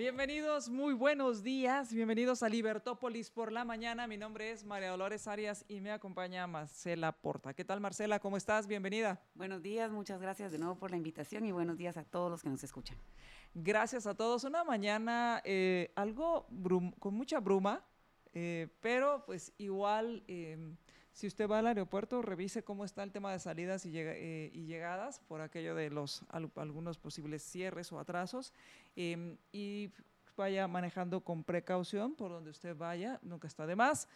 Bienvenidos, muy buenos días. Bienvenidos a Libertópolis por la mañana. Mi nombre es María Dolores Arias y me acompaña Marcela Porta. ¿Qué tal, Marcela? ¿Cómo estás? Bienvenida. Buenos días, muchas gracias de nuevo por la invitación y buenos días a todos los que nos escuchan. Gracias a todos. Una mañana eh, algo con mucha bruma, eh, pero pues igual eh, si usted va al aeropuerto, revise cómo está el tema de salidas y, eh, llegadas por aquello de los algunos posibles cierres o atrasos em, y vaya manejando con precaución por donde usted vaya, nunca está de más.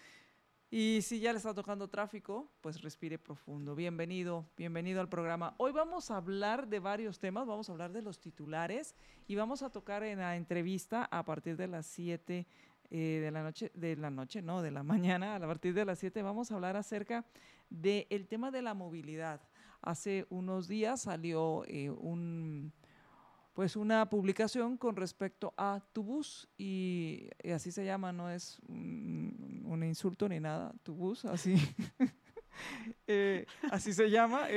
Y si ya le está tocando tráfico, pues respire profundo. Bienvenido, bienvenido al programa. Hoy vamos a hablar de varios temas, vamos a hablar de los titulares y vamos a tocar en la entrevista a partir de las 7 eh, de la noche, de la noche, no, de la mañana, a partir de las 7, vamos a hablar acerca del tema de la movilidad. Hace unos días salió eh, un pues una publicación con respecto a tu bus y, así se llama, no es un, insulto ni nada, tu bus, así, eh, así se llama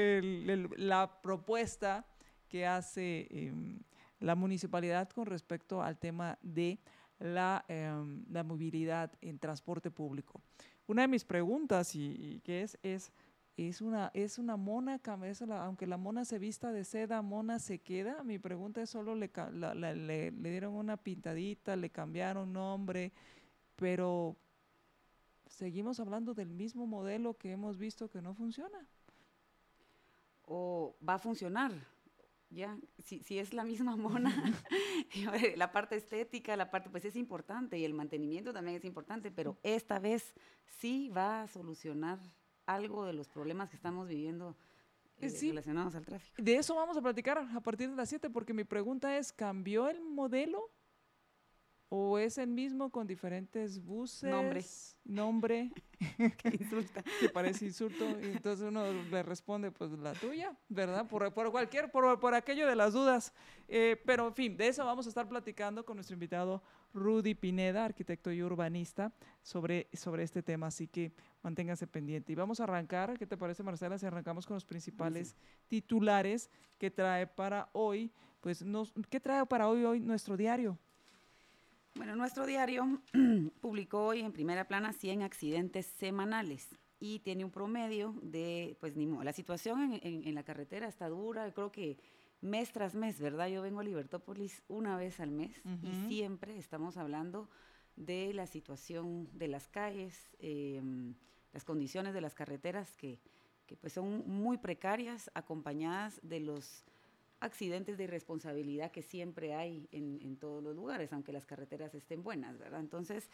la propuesta que hace em, la municipalidad con respecto al tema de la, em, la movilidad en transporte público. Una de mis preguntas, y, que es, es, es una, es una mona, aunque la mona se vista de seda, mona se queda. Mi pregunta es solo le, le dieron una pintadita, le cambiaron nombre, pero seguimos hablando del mismo modelo que hemos visto que no funciona. O va a funcionar, ya, si, si es la misma mona, la parte estética, la parte, pues es importante y el mantenimiento también es importante, pero esta vez sí va a solucionar algo de los problemas que estamos viviendo eh, relacionados al tráfico. De eso vamos a platicar a partir de las 7, porque mi pregunta es, ¿cambió el modelo? ¿O es el mismo con diferentes buses? Nombres nombre que insulta. que parece insulto. Y entonces uno le responde, pues la tuya, ¿verdad? Por, por cualquier, por, por, aquello de las dudas. Eh, pero en fin, de eso vamos a estar platicando con nuestro invitado Rudy Pineda, arquitecto y urbanista, sobre, sobre este tema. Así que manténgase pendiente. Y vamos a arrancar, ¿qué te parece Marcela? Si arrancamos con los principales titulares que trae para hoy, pues nos, ¿qué trae para hoy, hoy nuestro diario? Bueno, nuestro diario publicó hoy en primera plana 100 accidentes semanales y tiene un promedio de, pues ni modo, la situación en, la carretera está dura, creo que mes tras mes, ¿verdad? Yo vengo a Libertópolis una vez al mes y siempre estamos hablando de la situación de las calles, em, las condiciones de las carreteras que, que pues son muy precarias, acompañadas de los accidentes de irresponsabilidad que siempre hay en, todos los lugares, aunque las carreteras estén buenas, ¿verdad? Entonces,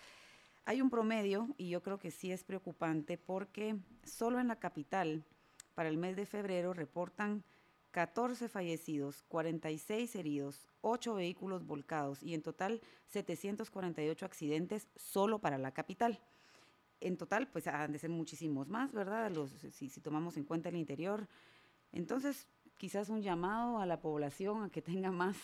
hay un promedio y yo creo que sí es preocupante porque solo en la capital, para el mes de febrero, reportan 14 fallecidos, 46 heridos, 8 vehículos volcados y en total 748 accidentes solo para la capital. En total, pues han de ser muchísimos más, ¿verdad? Si, si tomamos en cuenta el interior. Entonces, quizás un llamado a la población a que tenga más,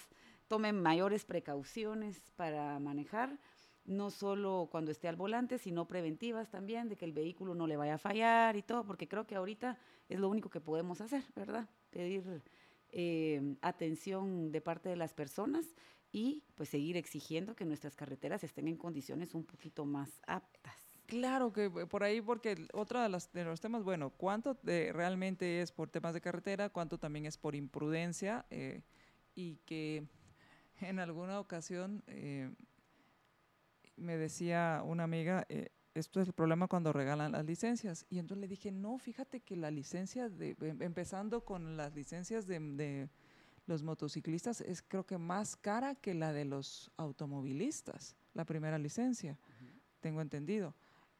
tomen mayores precauciones para manejar, no solo cuando esté al volante, sino preventivas también, de que el vehículo no le vaya a fallar y todo, porque creo que ahorita es lo único que podemos hacer, ¿verdad? Pedir eh, atención de parte de las personas y pues seguir exigiendo que nuestras carreteras estén en condiciones un poquito más aptas. Claro que eh, por ahí, porque otra de, las, de los temas, bueno, ¿cuánto realmente es por temas de carretera? ¿Cuánto también es por imprudencia? Eh, y que en alguna ocasión eh, me decía una amiga, esto es el problema cuando regalan las licencias. Y entonces le dije, no, fíjate que la licencia, de, em, empezando con las licencias de, los motociclistas, es creo que más cara que la de los automovilistas, la primera licencia, tengo entendido.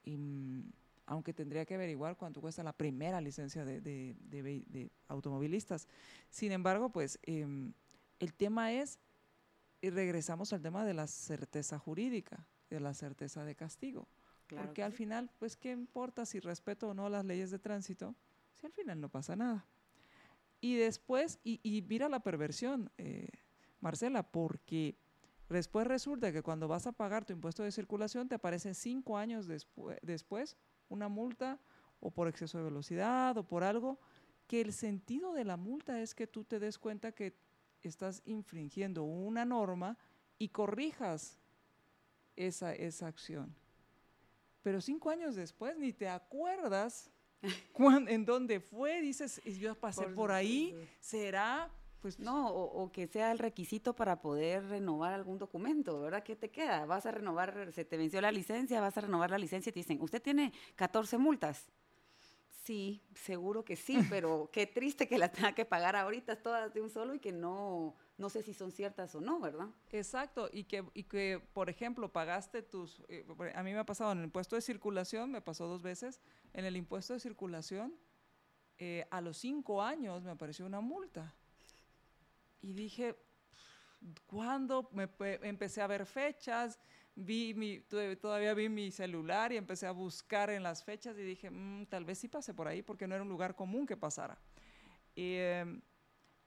Y, mm, aunque tendría que averiguar cuánto cuesta la primera licencia de, automovilistas. Sin embargo, pues em, el tema es, y regresamos al tema de la certeza jurídica, de la certeza de castigo, porque al final, pues, ¿qué importa si respeto o no las leyes de tránsito? Si al final no pasa nada. Y después, y, mira la perversión, eh, Marcela, porque después resulta que cuando vas a pagar tu impuesto de circulación te aparece cinco años después una multa o por exceso de velocidad o por algo, que el sentido de la multa es que tú te des cuenta que estás infringiendo una norma y corrijas esa, esa acción. Pero cinco años después ni te acuerdas en dónde fue, dices, yo pasé por, ahí, será, pues no, o, que sea el requisito para poder renovar algún documento, ¿verdad? ¿Qué te queda? Vas a renovar, se te venció la licencia, vas a renovar la licencia y te dicen, usted tiene 14 multas. Sí, seguro que sí, pero qué triste que las tenga que pagar ahorita todas de un solo y que no, no sé si son ciertas o no, ¿verdad? Exacto, y que, y que por ejemplo, pagaste tus, eh, a mí me ha pasado en el impuesto de circulación, me pasó dos veces, en el impuesto de circulación, eh, a los cinco años me apareció una multa. Y dije, ¿cuándo? Me, empecé a ver fechas, vi mi, todavía vi mi celular y empecé a buscar en las fechas y dije, mm, tal vez sí pase por ahí porque no era un lugar común que pasara. Y, em,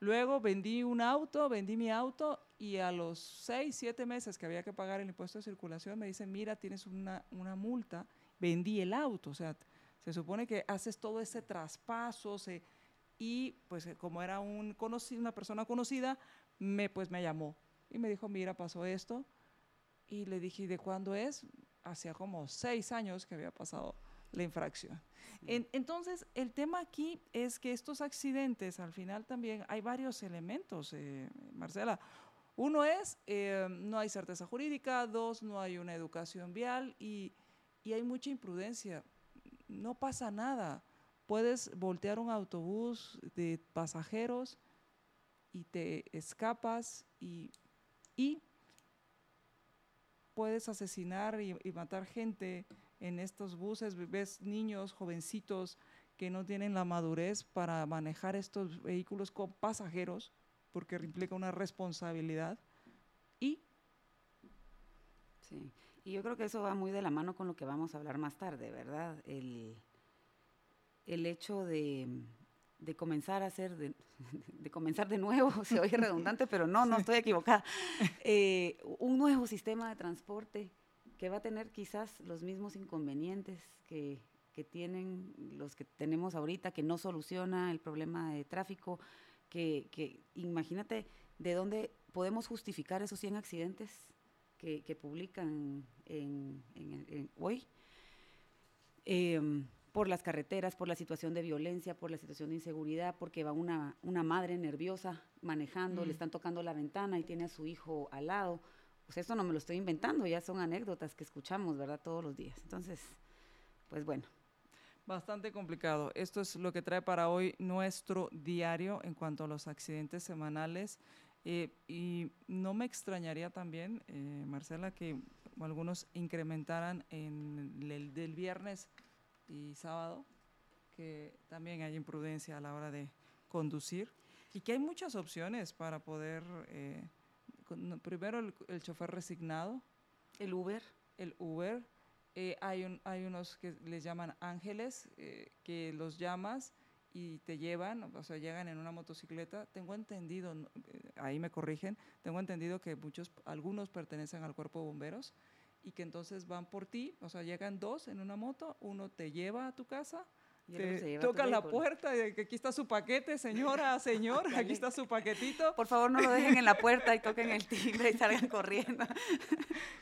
Luego vendí un auto, vendí mi auto y a los seis, siete meses que había que pagar el impuesto de circulación me dicen, mira, tienes una, multa, vendí el auto. O sea, se supone que haces todo ese traspaso y pues eh, como era un conocido, una persona conocida, me, pues me llamó y me dijo, mira, pasó esto. Y le dije, ¿de cuándo es? Hacía como seis años que había pasado la infracción. entonces, el tema aquí es que estos accidentes, al final también hay varios elementos, eh, Marcela. Uno es, eh, no hay certeza jurídica, dos, no hay una educación vial y, y hay mucha imprudencia. No pasa nada. Puedes voltear un autobús de pasajeros y te escapas y, y puedes asesinar y, matar gente en estos buses, ves niños, jovencitos que no tienen la madurez para manejar estos vehículos con pasajeros, porque implica una responsabilidad. Y... Sí, y yo creo que eso va muy de la mano con lo que vamos a hablar más tarde, ¿verdad? El, el hecho de, de comenzar a hacer, de, de, comenzar de nuevo, se oye redundante, pero no, no estoy equivocada, eh, un nuevo sistema de transporte que va a tener quizás los mismos inconvenientes que, que tienen los que tenemos ahorita, que no soluciona el problema de tráfico, que, que imagínate de dónde podemos justificar esos 100 accidentes que, que publican en, en, hoy. Em, por las carreteras, por la situación de violencia, por la situación de inseguridad, porque va una, una madre nerviosa manejando, le están tocando la ventana y tiene a su hijo al lado pues esto no me lo estoy inventando, ya son anécdotas que escuchamos, ¿verdad? Todos los días. Entonces, pues bueno. Bastante complicado. Esto es lo que trae para hoy nuestro diario en cuanto a los accidentes semanales. Eh, y no me extrañaría también, eh, Marcela, que algunos incrementaran en el del viernes y sábado, que también hay imprudencia a la hora de conducir y que hay muchas opciones para poder eh, primero el, chofer resignado. El Uber. El Uber. Eh, hay, un, hay unos que les llaman ángeles, eh, que los llamas y te llevan, o sea, llegan en una motocicleta. Tengo entendido, ahí me corrigen, tengo entendido que muchos, algunos pertenecen al cuerpo de bomberos y que entonces van por ti, o sea, llegan dos en una moto, uno te lleva a tu casa te tocan la puerta y que aquí está su paquete, señora, señor, aquí está su paquetito. Por favor, no lo dejen en la puerta y toquen el timbre y salgan corriendo.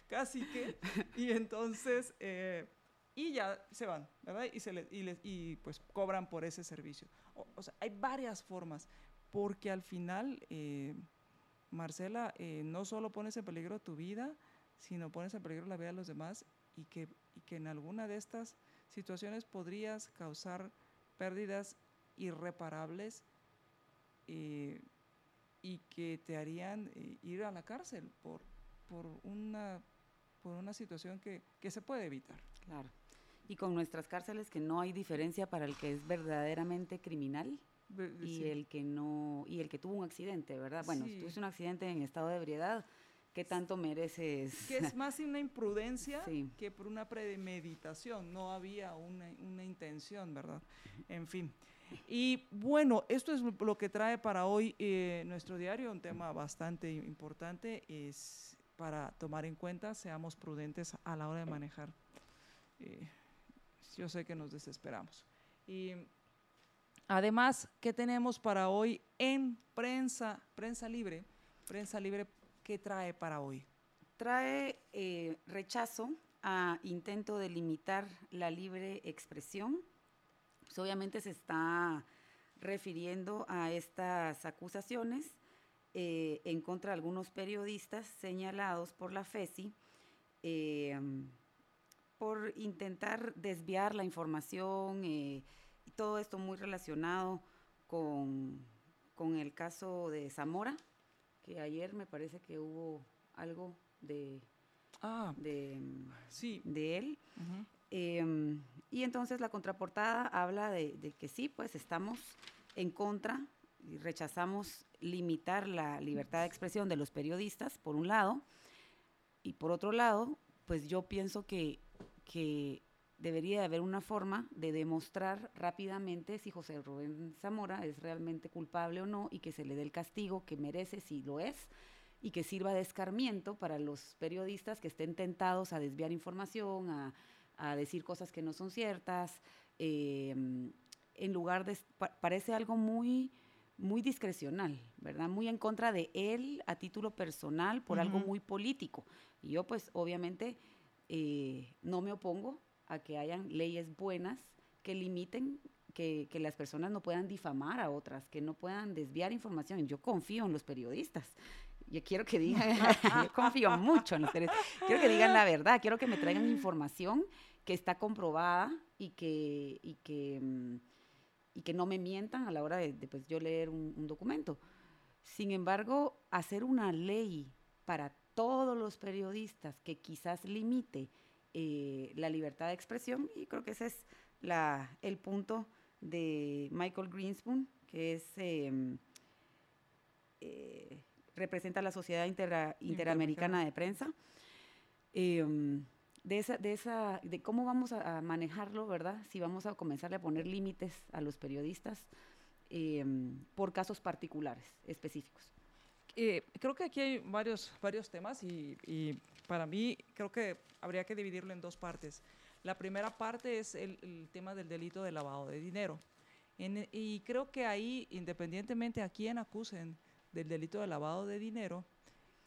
Casi que. Y entonces, eh, y ya se van, ¿verdad? Y, se y, les, y pues cobran por ese servicio. O, sea, hay varias formas, porque al final, eh, Marcela, eh, no solo pones en peligro tu vida, sino pones en peligro la vida de los demás y que, y que en alguna de estas situaciones podrías causar pérdidas irreparables eh, y que te harían eh, ir a la cárcel por, por, una, por una situación que, que se puede evitar. Claro. Y con nuestras cárceles que no hay diferencia para el que es verdaderamente criminal y el que no y el que tuvo un accidente, ¿verdad? Bueno, si tuviste un accidente en estado de ebriedad, ¿Qué tanto mereces? Que es más una imprudencia que por una premeditación. No había una, una intención, ¿verdad? En fin. Y bueno, esto es lo que trae para hoy eh, nuestro diario, un tema bastante importante, es para tomar en cuenta, seamos prudentes a la hora de manejar. Eh, yo sé que nos desesperamos. Y además, ¿qué tenemos para hoy en prensa, prensa libre? Prensa libre, ¿qué trae para hoy? Trae eh, rechazo a intento de limitar la libre expresión pues, obviamente se está refiriendo a estas acusaciones eh, en contra de algunos periodistas señalados por la FESI eh, por intentar desviar la información eh, y todo esto muy relacionado con, el caso de Zamora, que ayer me parece que hubo algo de, ah, de, sí. de él. Em, y entonces la contraportada habla de, que sí, pues estamos en contra y rechazamos limitar la libertad de expresión de los periodistas, por un lado, y por otro lado, pues yo pienso que, que debería haber una forma de demostrar rápidamente si José Rubén Zamora es realmente culpable o no y que se le dé el castigo que merece si lo es y que sirva de escarmiento para los periodistas que estén tentados a desviar información, a a decir cosas que no son ciertas, em, en lugar de, parece algo muy, muy discrecional, ¿verdad? Muy en contra de él a título personal por algo muy político. Y yo pues obviamente eh, no me opongo a que hayan leyes buenas que limiten que, que, las personas no puedan difamar a otras, que no puedan desviar información. Yo confío en los periodistas. Yo quiero que digan, yo confío mucho en los. Quiero que digan la verdad, quiero que me traigan información que está comprobada y que, y que, mm, y que no me mientan a la hora de, pues, yo leer un, documento. Sin embargo, hacer una ley para todos los periodistas que quizás limite eh, la libertad de expresión, y creo que ese es la, el punto de Michael Greenspoon, que es... Em, eh, representa la Sociedad Interamericana de Prensa. Em, de esa, de esa, de cómo vamos a, manejarlo, ¿verdad? Si vamos a comenzar a poner límites a los periodistas em, por casos particulares, específicos. Eh, creo que aquí hay varios, varios temas y, para mí creo que habría que dividirlo en dos partes. La primera parte es el, tema del delito de lavado de dinero. y creo que ahí, independientemente a quién acusen del delito de lavado de dinero,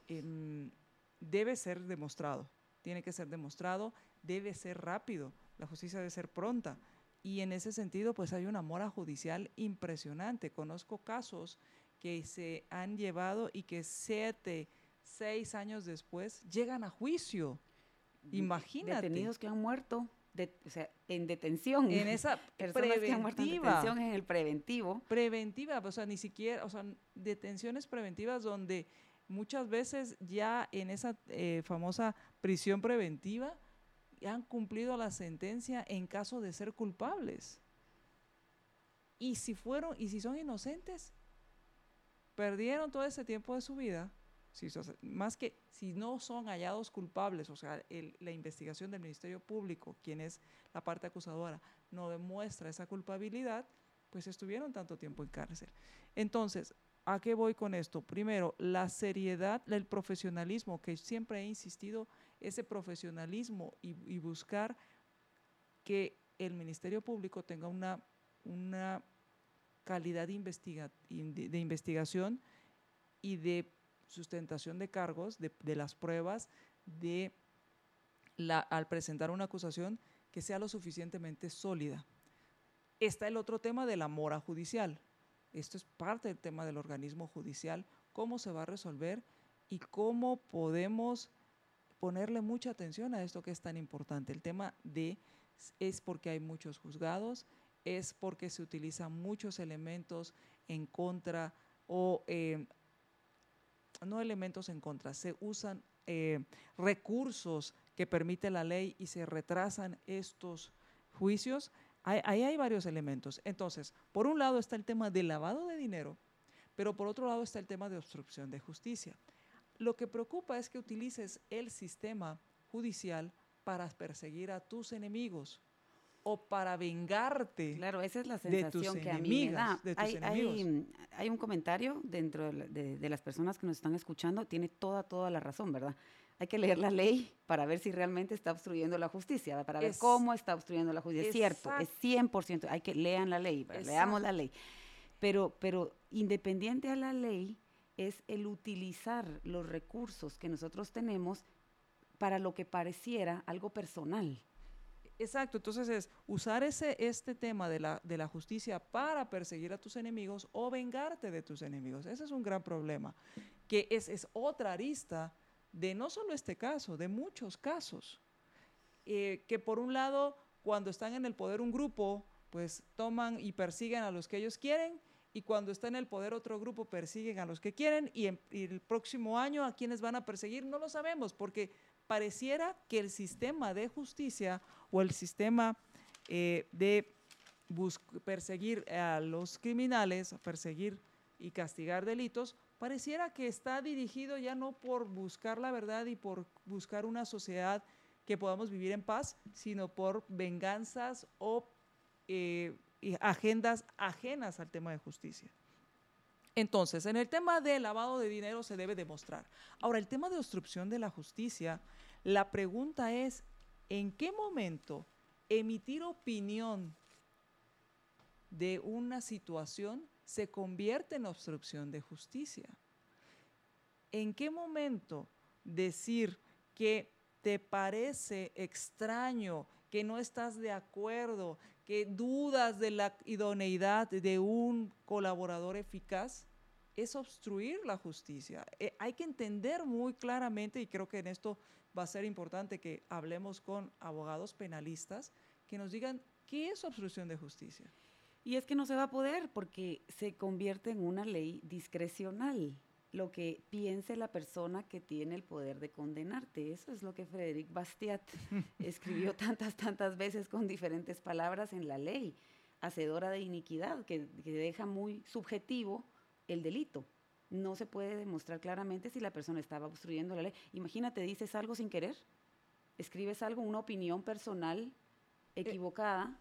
em, debe ser demostrado tiene que ser demostrado, debe ser rápido, la justicia debe ser pronta. Y en ese sentido, pues hay una mora judicial impresionante. Conozco casos que se han llevado y que siete, seis años después llegan a juicio. Imagínate. Detenidos que han muerto. o sea, en detención. En esa preventiva. en en el preventivo. Preventiva, o sea, ni siquiera, o sea, detenciones preventivas donde muchas veces ya en esa eh, famosa prisión preventiva han cumplido la sentencia en caso de ser culpables. Y si fueron, y si son inocentes, perdieron todo ese tiempo de su vida, más que si no son hallados culpables, o sea, la investigación del Ministerio Público, quien es la parte acusadora, no demuestra esa culpabilidad, pues estuvieron tanto tiempo en cárcel. Entonces, ¿A qué voy con esto? Primero, la seriedad, el profesionalismo, que siempre he insistido, ese profesionalismo y, buscar que el Ministerio Público tenga una, calidad de, investigación y de sustentación de cargos, de, las pruebas, de la, al presentar una acusación que sea lo suficientemente sólida. Está el otro tema de la mora judicial. Esto es parte del tema del organismo judicial, cómo se va a resolver y cómo podemos ponerle mucha atención a esto que es tan importante. El tema de es porque hay muchos juzgados, es porque se utilizan muchos elementos en contra o eh, no elementos en contra, se usan eh, recursos que permite la ley y se retrasan estos juicios Ahí hay varios elementos. Entonces, por un lado está el tema del lavado de dinero, pero por otro lado está el tema de obstrucción de justicia. Lo que preocupa es que utilices el sistema judicial para perseguir a tus enemigos o para vengarte. Claro, esa es la sensación que a mí me da. Hay, un comentario dentro de, las personas que nos están escuchando, tiene toda, toda la razón, ¿verdad? Hay que leer la ley para ver si realmente está obstruyendo la justicia, para ver cómo está obstruyendo la justicia. Es cierto, es 100%, hay que lean la ley, leamos la ley. Pero, pero independiente a la ley es el utilizar los recursos que nosotros tenemos para lo que pareciera algo personal. Exacto, entonces es usar ese, este tema de la, de la justicia para perseguir a tus enemigos o vengarte de tus enemigos. Ese es un gran problema, que es, es otra arista de no solo este caso, de muchos casos. Eh, que por un lado, cuando están en el poder un grupo, pues toman y persiguen a los que ellos quieren, y cuando está en el poder otro grupo persiguen a los que quieren, y, y el próximo año a quienes van a perseguir no lo sabemos, porque pareciera que el sistema de justicia o el sistema eh, de perseguir a los criminales, perseguir y castigar delitos, pareciera que está dirigido ya no por buscar la verdad y por buscar una sociedad que podamos vivir en paz, sino por venganzas o eh, agendas ajenas al tema de justicia. Entonces, en el tema de lavado de dinero se debe demostrar. Ahora, el tema de obstrucción de la justicia, la pregunta es, ¿en qué momento emitir opinión de una situación se convierte en obstrucción de justicia? ¿En qué momento decir que te parece extraño, que no estás de acuerdo, que dudas de la idoneidad de un colaborador eficaz, es obstruir la justicia. Eh, hay que entender muy claramente, y creo que en esto va a ser importante que hablemos con abogados penalistas, que nos digan qué es obstrucción de justicia. Y es que no se va a poder porque se convierte en una ley discrecional lo que piense la persona que tiene el poder de condenarte. Eso es lo que Frederic Bastiat escribió tantas, tantas veces con diferentes palabras en la ley, hacedora de iniquidad, que, deja muy subjetivo el delito. No se puede demostrar claramente si la persona estaba obstruyendo la ley. Imagínate, dices algo sin querer, escribes algo, una opinión personal eh, equivocada.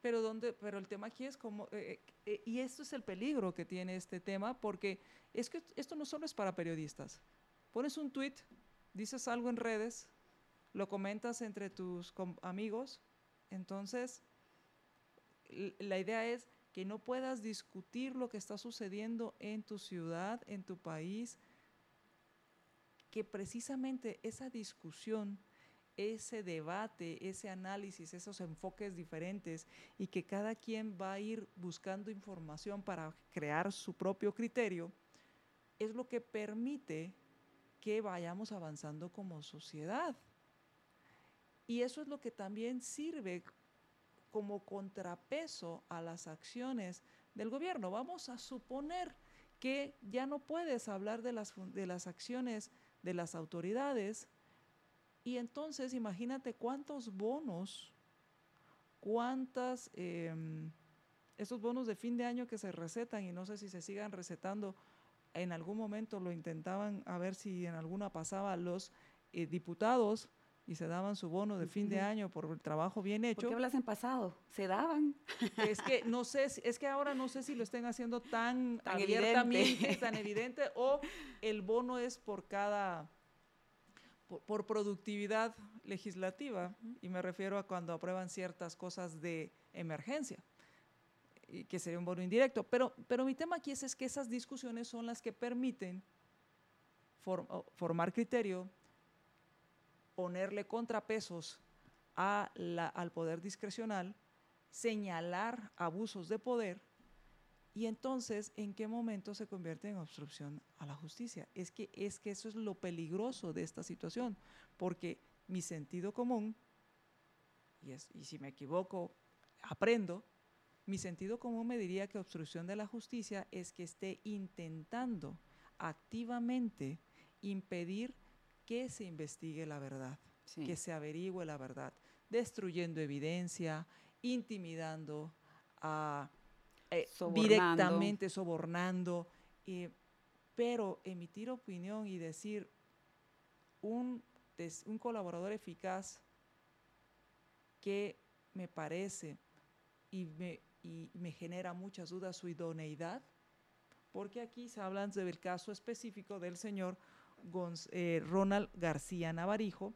Pero, donde, pero el tema aquí es como, eh, eh, y esto es el peligro que tiene este tema, porque es que esto no solo es para periodistas. Pones un tweet, dices algo en redes, lo comentas entre tus amigos, entonces la idea es que no puedas discutir lo que está sucediendo en tu ciudad, en tu país, que precisamente esa discusión ese debate, ese análisis, esos enfoques diferentes y que cada quien va a ir buscando información para crear su propio criterio, es lo que permite que vayamos avanzando como sociedad. Y eso es lo que también sirve como contrapeso a las acciones del gobierno. Vamos a suponer que ya no puedes hablar de las, de las acciones de las autoridades y entonces imagínate cuántos bonos, cuántas, em, esos bonos de fin de año que se recetan y no sé si se sigan recetando, en algún momento lo intentaban a ver si en alguna pasaba los eh, diputados y se daban su bono de fin de año por el trabajo bien hecho. ¿Por qué hablas en pasado? Se daban. Es que no sé, es que ahora no sé si lo estén haciendo tan, abiertamente, tan evidente, o el bono es por cada por, productividad legislativa, y me refiero a cuando aprueban ciertas cosas de emergencia, y que sería un bono indirecto. Pero, pero mi tema aquí es, es que esas discusiones son las que permiten formar criterio, ponerle contrapesos al poder discrecional, señalar abusos de poder y entonces, ¿en qué momento se convierte en obstrucción a la justicia? Es que, es que eso es lo peligroso de esta situación, porque mi sentido común, y si me equivoco, aprendo, mi sentido común me diría que obstrucción de la justicia es que esté intentando activamente impedir que se investigue la verdad, que se averigüe la verdad, destruyendo evidencia, intimidando a eh, directamente sobornando. pero emitir opinión y decir un, un colaborador eficaz que me parece y me, y me genera muchas dudas su idoneidad, porque aquí se habla del caso específico del señor eh, Ronald García Navarijo,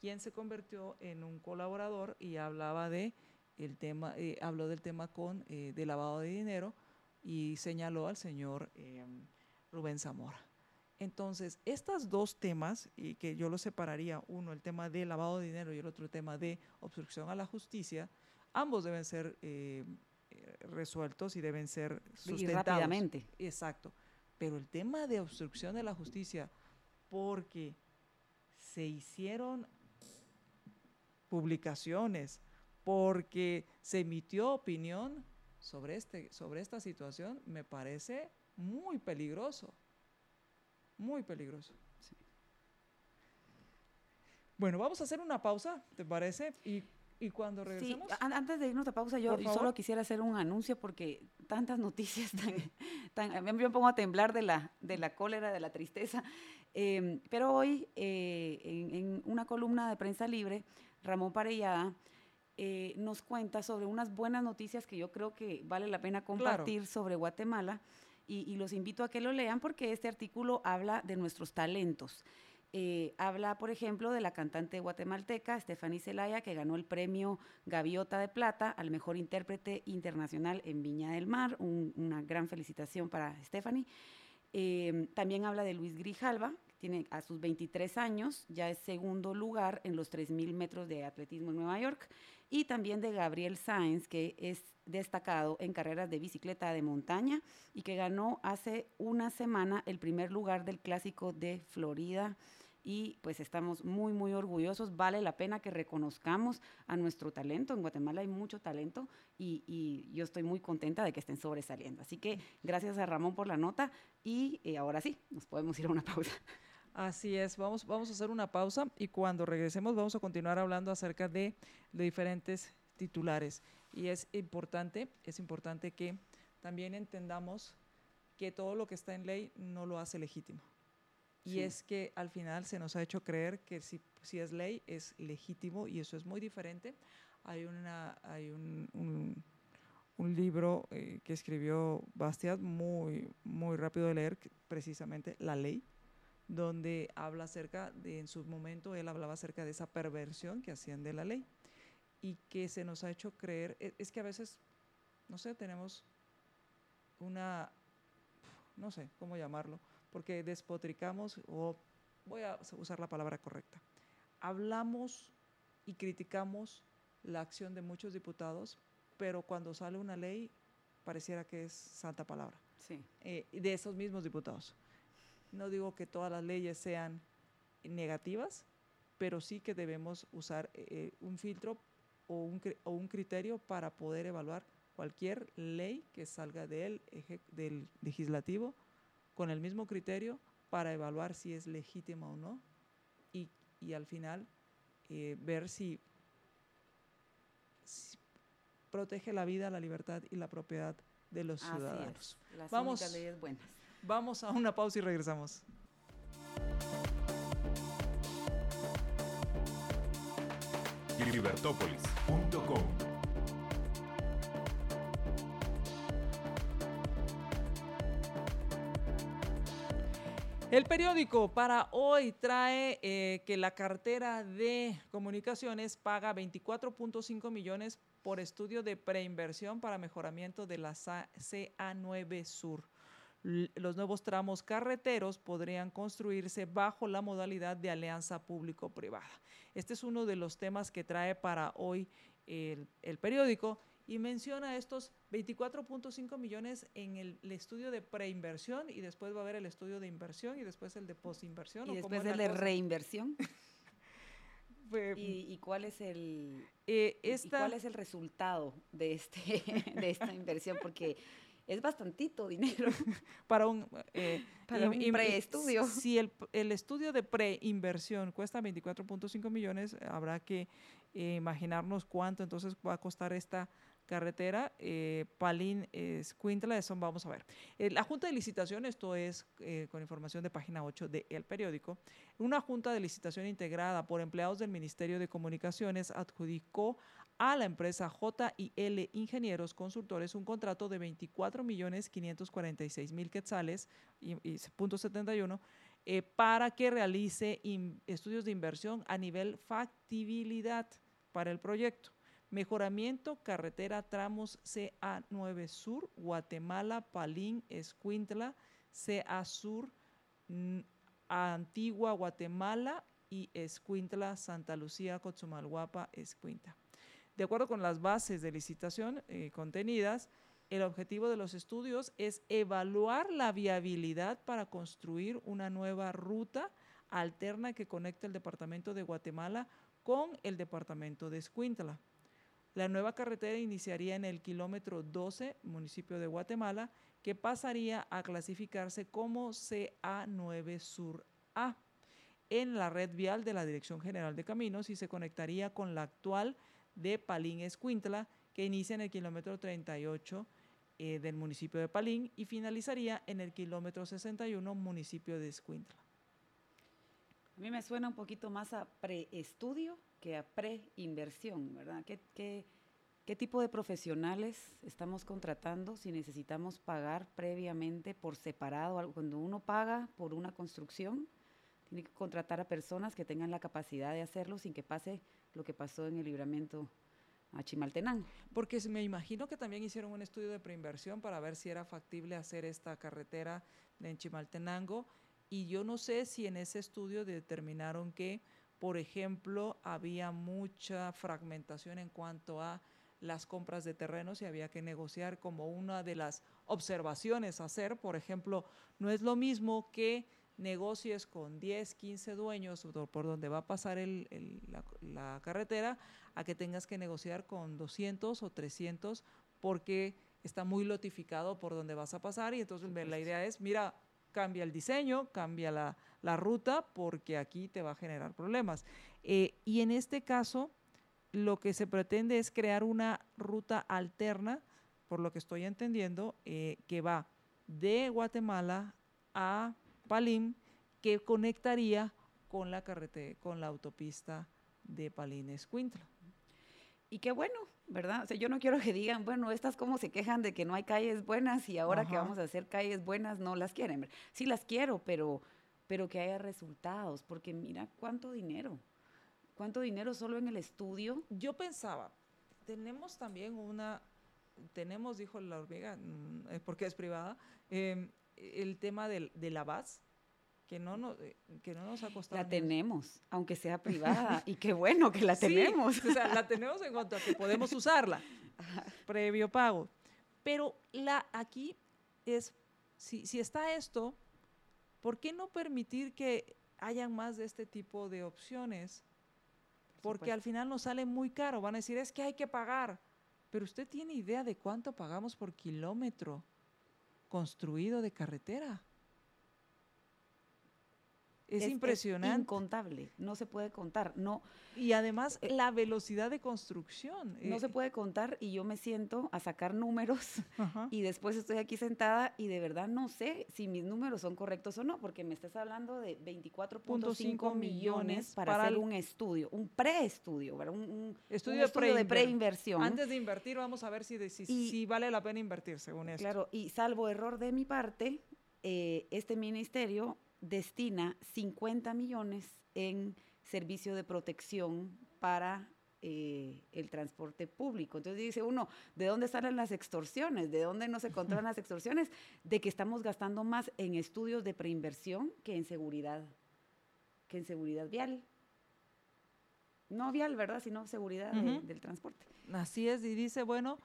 quien se convirtió en un colaborador y hablaba de el tema, eh, habló del tema con eh, de lavado de dinero y señaló al señor Rubén Zamora. Entonces, estos dos temas, y que yo los separaría, uno el tema de lavado de dinero y el otro el tema de obstrucción a la justicia, ambos deben ser resueltos y deben ser sustentados. rápidamente. Exacto. Pero el tema de obstrucción de la justicia, porque se hicieron publicaciones, porque se emitió opinión sobre, este, sobre esta situación, me parece muy peligroso. Muy peligroso. Bueno, vamos a hacer una pausa, ¿te parece? Y y cuando regresemos. Sí, antes de irnos a pausa, yo solo quisiera hacer un anuncio porque tantas noticias tan. tan me pongo a temblar de la, de la cólera, de la tristeza. Em, pero hoy, eh, en, una columna de prensa libre, Ramón Parellada eh, nos cuenta sobre unas buenas noticias que yo creo que vale la pena compartir sobre Guatemala. Y, y los invito a que lo lean porque este artículo habla de nuestros talentos. Eh, habla, por ejemplo, de la cantante guatemalteca Stephanie Zelaya, que ganó el premio Gaviota de Plata al mejor intérprete internacional en Viña del Mar. una gran felicitación para Stephanie. Eh, también habla de Luis Grijalva, tiene a sus 23 años, ya es segundo lugar en los 3.000 metros de atletismo en Nueva York. Y también de Gabriel Sáenz, que es destacado en carreras de bicicleta de montaña y que ganó hace una semana el primer lugar del clásico de Florida y pues estamos muy, muy orgullosos. Vale la pena que reconozcamos a nuestro talento. En Guatemala hay mucho talento y, yo estoy muy contenta de que estén sobresaliendo. Así que gracias a Ramón por la nota y eh, ahora sí, nos podemos ir a una pausa. Así es, vamos, vamos a hacer una pausa y cuando regresemos vamos a continuar hablando acerca de, de diferentes titulares. Y es importante, es importante que también entendamos que todo lo que está en ley no lo hace legítimo. Y es que al final se nos ha hecho creer que si, si, es ley es legítimo y eso es muy diferente. Hay, una, hay un, un, libro eh, que escribió Bastiat muy, muy rápido de leer, precisamente La Ley, donde habla acerca de, en su momento, él hablaba acerca de esa perversión que hacían de la ley y que se nos ha hecho creer, es, es que a veces, no sé, tenemos una, no sé cómo llamarlo, porque despotricamos, o voy a usar la palabra correcta, hablamos y criticamos la acción de muchos diputados, pero cuando sale una ley pareciera que es santa palabra. Sí. Eh, de esos mismos diputados. No digo que todas las leyes sean negativas, pero sí que debemos usar eh, un filtro o un, o un, criterio para poder evaluar cualquier ley que salga del, del legislativo con el mismo criterio para evaluar si es legítima o no y, y al final eh, ver si, protege la vida, la libertad y la propiedad de los ciudadanos. Las vamos, leyes buenas. Vamos a una pausa y regresamos. libertópolis.com El periódico para hoy trae eh, que la cartera de comunicaciones paga 24.5 millones por estudio de preinversión para mejoramiento de la CA9 Sur. Los nuevos tramos carreteros podrían construirse bajo la modalidad de alianza público-privada. Este es uno de los temas que trae para hoy el, el periódico y menciona estos 24.5 millones en el, estudio de preinversión y después va a haber el estudio de inversión y después el de postinversión. Y después el de reinversión. ¿Y, cuál es el eh, cuál es el resultado de este de esta inversión? Porque es bastantito dinero para un, eh, para un preestudio. Si el, el, estudio de preinversión cuesta 24.5 millones, habrá que imaginarnos cuánto entonces va a costar esta carretera eh, Palín Escuintla, eso vamos a ver. Eh, la Junta de Licitación, esto es eh, con información de página 8 de El Periódico, una Junta de Licitación integrada por empleados del Ministerio de Comunicaciones adjudicó a la empresa JIL Ingenieros Consultores un contrato de 24 millones 546 mil quetzales y, y punto 71 eh, para que realice estudios de inversión a nivel factibilidad para el proyecto. Mejoramiento carretera tramos CA9 Sur, Guatemala, Palín, Escuintla, CA Sur, Antigua, Guatemala y Escuintla, Santa Lucía, Cotzumalguapa, Escuintla. De acuerdo con las bases de licitación eh, contenidas, el objetivo de los estudios es evaluar la viabilidad para construir una nueva ruta alterna que conecte el departamento de Guatemala con el departamento de Escuintla. La nueva carretera iniciaría en el kilómetro 12, municipio de Guatemala, que pasaría a clasificarse como CA9 Sur A en la red vial de la Dirección General de Caminos y se conectaría con la actual de Palín Escuintla, que inicia en el kilómetro 38 eh, del municipio de Palín y finalizaría en el kilómetro 61, municipio de Escuintla. A mí me suena un poquito más a preestudio que a preinversión, ¿verdad? ¿Qué, qué, qué tipo de profesionales estamos contratando si necesitamos pagar previamente por separado? Cuando uno paga por una construcción, tiene que contratar a personas que tengan la capacidad de hacerlo sin que pase lo que pasó en el libramiento a Chimaltenango. Porque me imagino que también hicieron un estudio de preinversión para ver si era factible hacer esta carretera en Chimaltenango y yo no sé si en ese estudio determinaron que, por ejemplo, había mucha fragmentación en cuanto a las compras de terrenos y había que negociar como una de las observaciones a hacer. Por ejemplo, no es lo mismo que negocies con 10, 15 dueños por donde va a pasar la, carretera, a que tengas que negociar con 200 o 300 porque está muy lotificado por donde vas a pasar y entonces la idea es, mira, cambia el diseño, cambia la, ruta porque aquí te va a generar problemas. Eh, y en este caso, lo que se pretende es crear una ruta alterna, por lo que estoy entendiendo, eh, que va de Guatemala a Palín, que conectaría con la carretera, con la autopista de Palín Escuintla. Y qué bueno, ¿verdad? O sea, yo no quiero que digan, bueno, estas como se quejan de que no hay calles buenas y ahora que vamos a hacer calles buenas no las quieren. Sí las quiero, pero, pero que haya resultados, porque mira cuánto dinero, cuánto dinero solo en el estudio. Yo pensaba, tenemos también una, tenemos, dijo la hormiga, mm, porque es privada, eh, el tema de, de la base que no, nos, eh, que no nos ha costado. La tenemos, aunque sea privada, y qué bueno que la tenemos. o sea, la tenemos en cuanto a que podemos usarla, previo pago. Pero la, aquí es, si, si está esto, ¿por qué no permitir que hayan más de este tipo de opciones? Porque al final nos sale muy caro. Van a decir, es que hay que pagar. Pero usted tiene idea de cuánto pagamos por kilómetro construido de carretera. Es, impresionante. incontable, no se puede contar. No, y además eh, la velocidad de construcción. No se eh, puede contar y yo me siento a sacar números y después estoy aquí sentada y de verdad no sé si mis números son correctos o no, porque me estás hablando de 24.5 millones para, hacer un estudio, un preestudio, un, un, estudio, de preinversión. Antes de invertir vamos a ver si, si, vale la pena invertir según esto. Claro, y salvo error de mi parte, eh, este ministerio destina 50 millones en servicio de protección para eh, el transporte público. Entonces dice uno, ¿de dónde salen las extorsiones? ¿De dónde no se controlan las extorsiones? De que estamos gastando más en estudios de preinversión que en seguridad, que en seguridad vial. No vial, ¿verdad? Sino seguridad del transporte. Así es, y dice, bueno,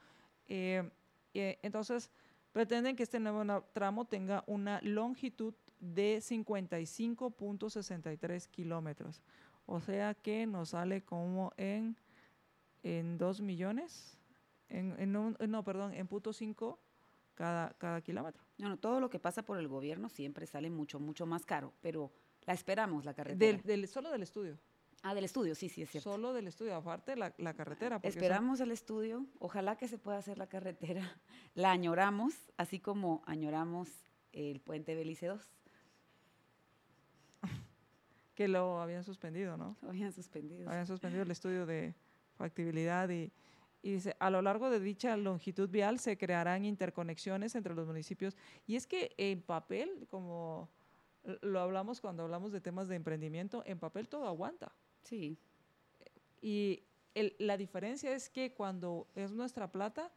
eh, eh, entonces pretenden que este nuevo tramo tenga una longitud de 55.63 kilómetros. O sea que nos sale como en, en 2 millones, en, no, perdón, en punto 5 cada, cada kilómetro. No, no, todo lo que pasa por el gobierno siempre sale mucho, mucho más caro, pero la esperamos, la carretera. Del, solo del estudio. Ah, del estudio, sí, sí, es cierto. Solo del estudio, aparte la, la carretera. Esperamos el estudio, ojalá que se pueda hacer la carretera. La añoramos, así como añoramos el puente Belice 2. que lo habían suspendido, ¿no? Lo habían suspendido. Habían suspendido el estudio de factibilidad y, y dice, a lo largo de dicha longitud vial se crearán interconexiones entre los municipios. Y es que en papel, como lo hablamos cuando hablamos de temas de emprendimiento, en papel todo aguanta. Sí. Y la diferencia es que cuando es nuestra plata,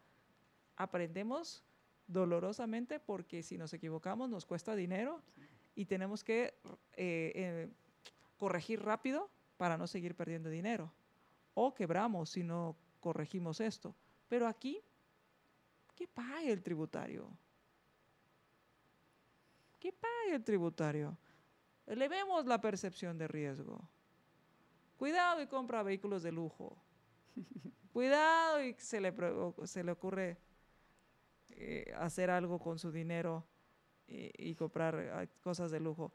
aprendemos dolorosamente porque si nos equivocamos nos cuesta dinero y tenemos que eh, eh, corregir rápido para no seguir perdiendo dinero. O quebramos si no corregimos esto. Pero aquí, ¿qué paga el tributario? ¿Qué paga el tributario? Elevemos la percepción de riesgo. Cuidado y compra vehículos de lujo. Cuidado y se le, se le ocurre eh, hacer algo con su dinero y, comprar eh, cosas de lujo.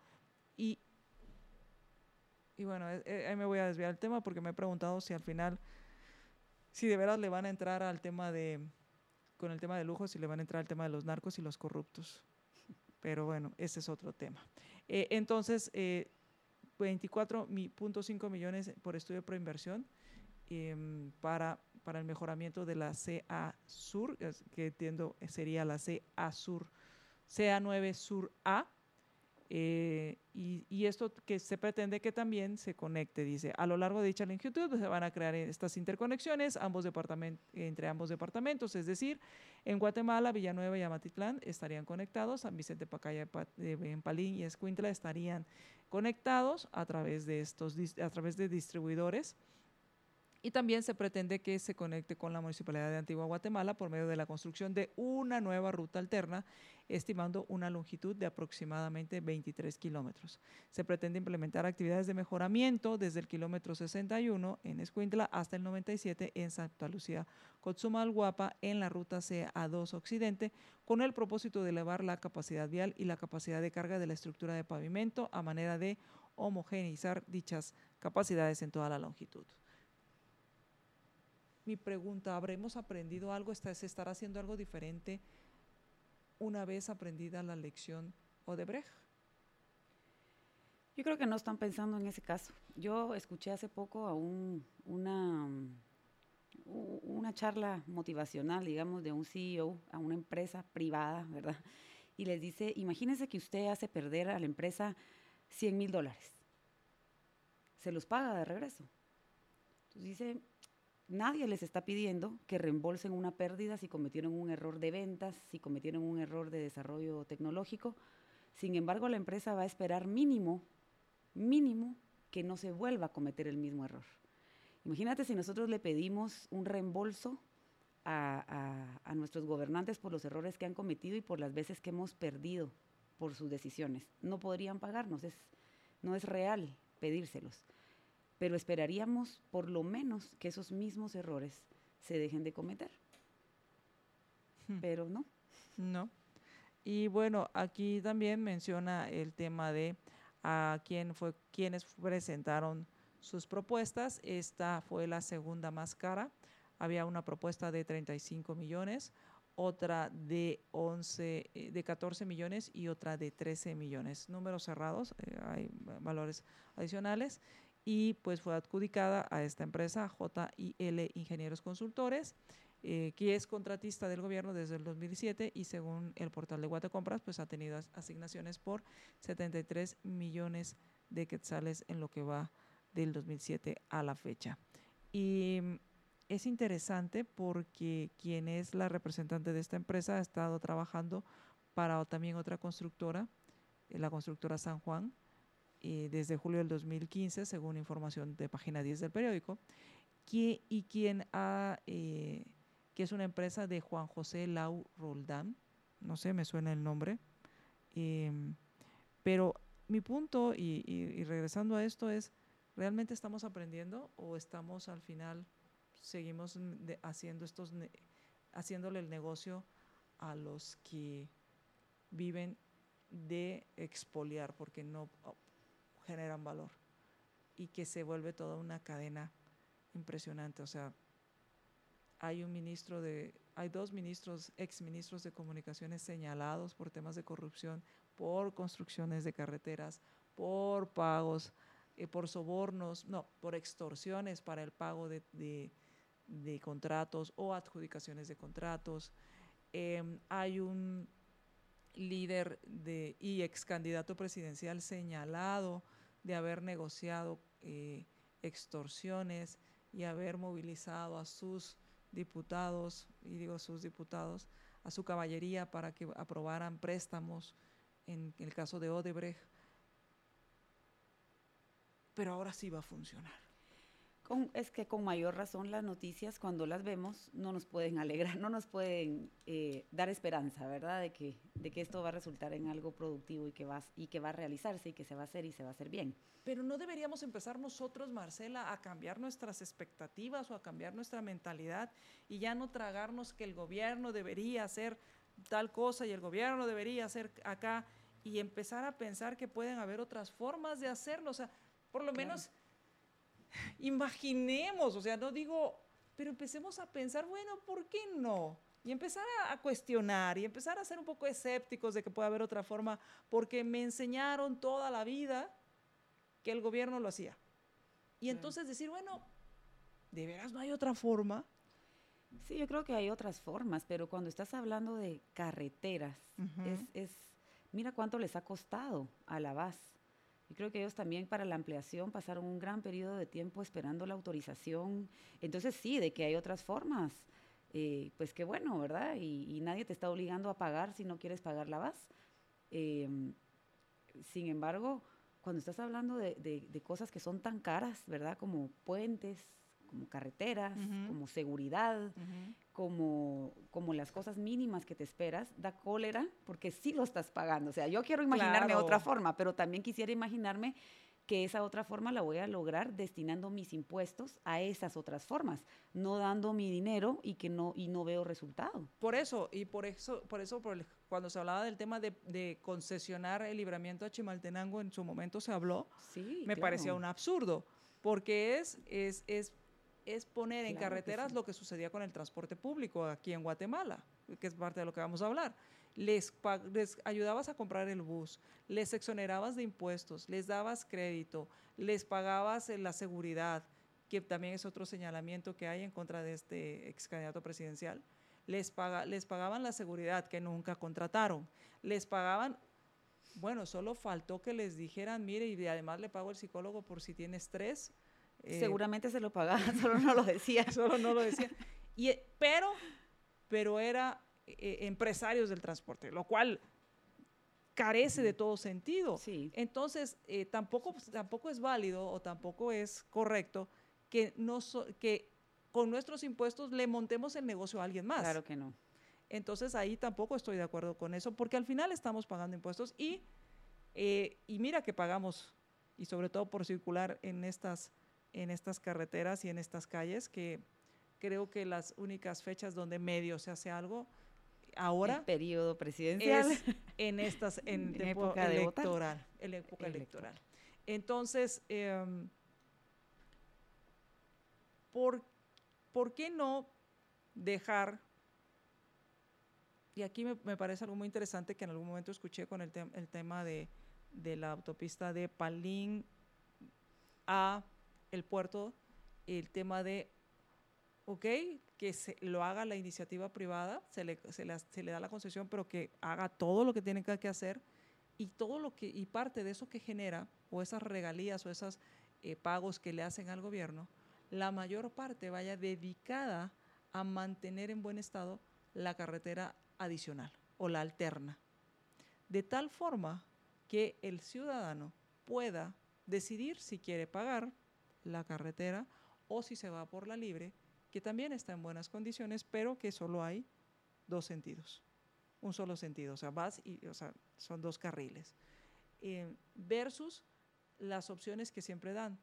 Y, y bueno, eh, ahí me voy a desviar del tema porque me he preguntado si al final si de veras le van a entrar al tema de, con el tema de lujo, si le van a entrar al tema de los narcos y los corruptos. Pero bueno, ese es otro tema. Eh, entonces, eh, 24.5 millones por estudio de proinversión em, para, para el mejoramiento de la CA Sur, que entiendo sería la CA Sur, CA9 Sur A, eh, y, esto que se pretende que también se conecte, dice, a lo largo de dicha longitud se van a crear estas interconexiones ambos entre ambos departamentos, es decir, en Guatemala, Villanueva y Amatitlán estarían conectados, San Vicente Pacaya, Empalín y Escuintla estarían conectados a través de estos a través de distribuidores y también se pretende que se conecte con la Municipalidad de Antigua Guatemala por medio de la construcción de una nueva ruta alterna, estimando una longitud de aproximadamente 23 kilómetros. Se pretende implementar actividades de mejoramiento desde el kilómetro 61 en Escuintla hasta el 97 en Santa Lucía, Cotzumalguapa, en la ruta CA2 Occidente, con el propósito de elevar la capacidad vial y la capacidad de carga de la estructura de pavimento a manera de homogeneizar dichas capacidades en toda la longitud mi pregunta, ¿habremos aprendido algo? ¿Se estará haciendo algo diferente una vez aprendida la lección Odebrecht? Yo creo que no están pensando en ese caso. Yo escuché hace poco a un, una, una charla motivacional, digamos, de un CEO a una empresa privada, ¿verdad? Y les dice, imagínense que usted hace perder a la empresa 100 mil dólares. Se los paga de regreso. Entonces dice, nadie les está pidiendo que reembolsen una pérdida si cometieron un error de ventas, si cometieron un error de desarrollo tecnológico. Sin embargo, la empresa va a esperar mínimo, mínimo, que no se vuelva a cometer el mismo error. Imagínate si nosotros le pedimos un reembolso a, nuestros gobernantes por los errores que han cometido y por las veces que hemos perdido por sus decisiones. No podrían pagarnos, no es real pedírselos pero esperaríamos por lo menos que esos mismos errores se dejen de cometer. Hmm. Pero no. No. Y bueno, aquí también menciona el tema de a quién fue quienes presentaron sus propuestas. Esta fue la segunda más cara. Había una propuesta de 35 millones, otra de 11 eh, de 14 millones y otra de 13 millones. Números cerrados, eh, hay valores adicionales y pues fue adjudicada a esta empresa JIL Ingenieros Consultores, eh, que es contratista del gobierno desde el 2007 y según el portal de Guatecompras pues ha tenido asignaciones por 73 millones de quetzales en lo que va del 2007 a la fecha. Y es interesante porque quien es la representante de esta empresa ha estado trabajando para también otra constructora, eh, la constructora San Juan, desde julio del 2015, según información de página 10 del periódico, y quien ha, eh, que es una empresa de Juan José Lau Roldán, no sé, me suena el nombre, em, pero mi punto, y, regresando a esto, es, ¿realmente estamos aprendiendo o estamos al final, seguimos haciendo estos, haciéndole el negocio a los que viven de expoliar, porque no generan valor. y que se vuelve toda una cadena impresionante. O sea, hay un ministro de, hay dos ministros, ex ministros de comunicaciones señalados por temas de corrupción, por construcciones de carreteras, por pagos, eh, por sobornos, no, por extorsiones para el pago de, de, contratos o adjudicaciones de contratos. Em, hay un líder de, y ex candidato presidencial señalado de haber negociado eh, extorsiones y haber movilizado a sus diputados, y digo sus diputados, a su caballería para que aprobaran préstamos en el caso de Odebrecht. Pero ahora sí va a funcionar es que con mayor razón las noticias, cuando las vemos, no nos pueden alegrar, no nos pueden eh, dar esperanza, ¿verdad? De que, de que esto va a resultar en algo productivo y que, va, y que va a realizarse y que se va a hacer y se va a hacer bien. Pero no deberíamos empezar nosotros, Marcela, a cambiar nuestras expectativas o a cambiar nuestra mentalidad y ya no tragarnos que el gobierno debería hacer tal cosa y el gobierno debería hacer acá y empezar a pensar que pueden haber otras formas de hacerlo. O sea, por lo menos imaginemos, o sea, no digo, pero empecemos a pensar, bueno, ¿por qué no? Y empezar a, cuestionar y empezar a ser un poco escépticos de que puede haber otra forma, porque me enseñaron toda la vida que el gobierno lo hacía. Y entonces decir, bueno, ¿de veras no hay otra forma? Sí, yo creo que hay otras formas, pero cuando estás hablando de carreteras, es, es, mira cuánto les ha costado a la base y creo que ellos también para la ampliación pasaron un gran periodo de tiempo esperando la autorización. Entonces sí, de que hay otras formas, eh, pues qué bueno, ¿verdad? Y, nadie te está obligando a pagar si no quieres pagar la VAS. Em, sin embargo, cuando estás hablando de, cosas que son tan caras, ¿verdad? Como puentes, como carreteras, como seguridad, como, como las cosas mínimas que te esperas, da cólera porque sí lo estás pagando. O sea, yo quiero imaginarme otra forma, pero también quisiera imaginarme que esa otra forma la voy a lograr destinando mis impuestos a esas otras formas, no dando mi dinero y que no y no veo resultado. Por eso y por eso por eso cuando se hablaba del tema de, concesionar el libramiento a Chimaltenango en su momento se habló, sí, me parecía un absurdo, porque es es es es poner en carreteras lo que sucedía con el transporte público aquí en Guatemala, que es parte de lo que vamos a hablar. Les, ayudabas a comprar el bus, les exonerabas de impuestos, les dabas crédito, les pagabas la seguridad, que también es otro señalamiento que hay en contra de este ex candidato presidencial. Les, paga, les pagaban la seguridad que nunca contrataron, les pagaban bueno, solo faltó que les dijeran, mire, y además le pago el psicólogo por si tiene estrés, eh, Seguramente se lo pagaban, solo no lo decía. solo no lo decía. Y, eh, pero, pero era eh, empresarios del transporte, lo cual carece de todo sentido. Sí. Entonces, tampoco, tampoco es válido o tampoco es correcto que, no que con nuestros impuestos le montemos el negocio a alguien más. Claro que no. Entonces, ahí tampoco estoy de acuerdo con eso, porque al final estamos pagando impuestos y, y mira que pagamos, y sobre todo por circular en estas en estas carreteras y en estas calles, que creo que las únicas fechas donde medio se hace algo ahora el periodo presidencial. es en estas en, época electoral en época electoral. entonces em, ¿por, ¿por, qué no dejar y aquí me, parece algo muy interesante que en algún momento escuché con el, el tema de, de la autopista de Palín a el puerto el tema de, ok, que se lo haga la iniciativa privada, se le, se le, da la concesión, pero que haga todo lo que tiene que hacer y todo lo que, y parte de eso que genera, o esas regalías o esos eh, pagos que le hacen al gobierno, la mayor parte vaya dedicada a mantener en buen estado la carretera adicional o la alterna. De tal forma que el ciudadano pueda decidir si quiere pagar la carretera o si se va por la libre, que también está en buenas condiciones, pero que solo hay dos sentidos, un solo sentido, o sea, vas y, o sea, son dos carriles. Eh, versus las opciones que siempre dan,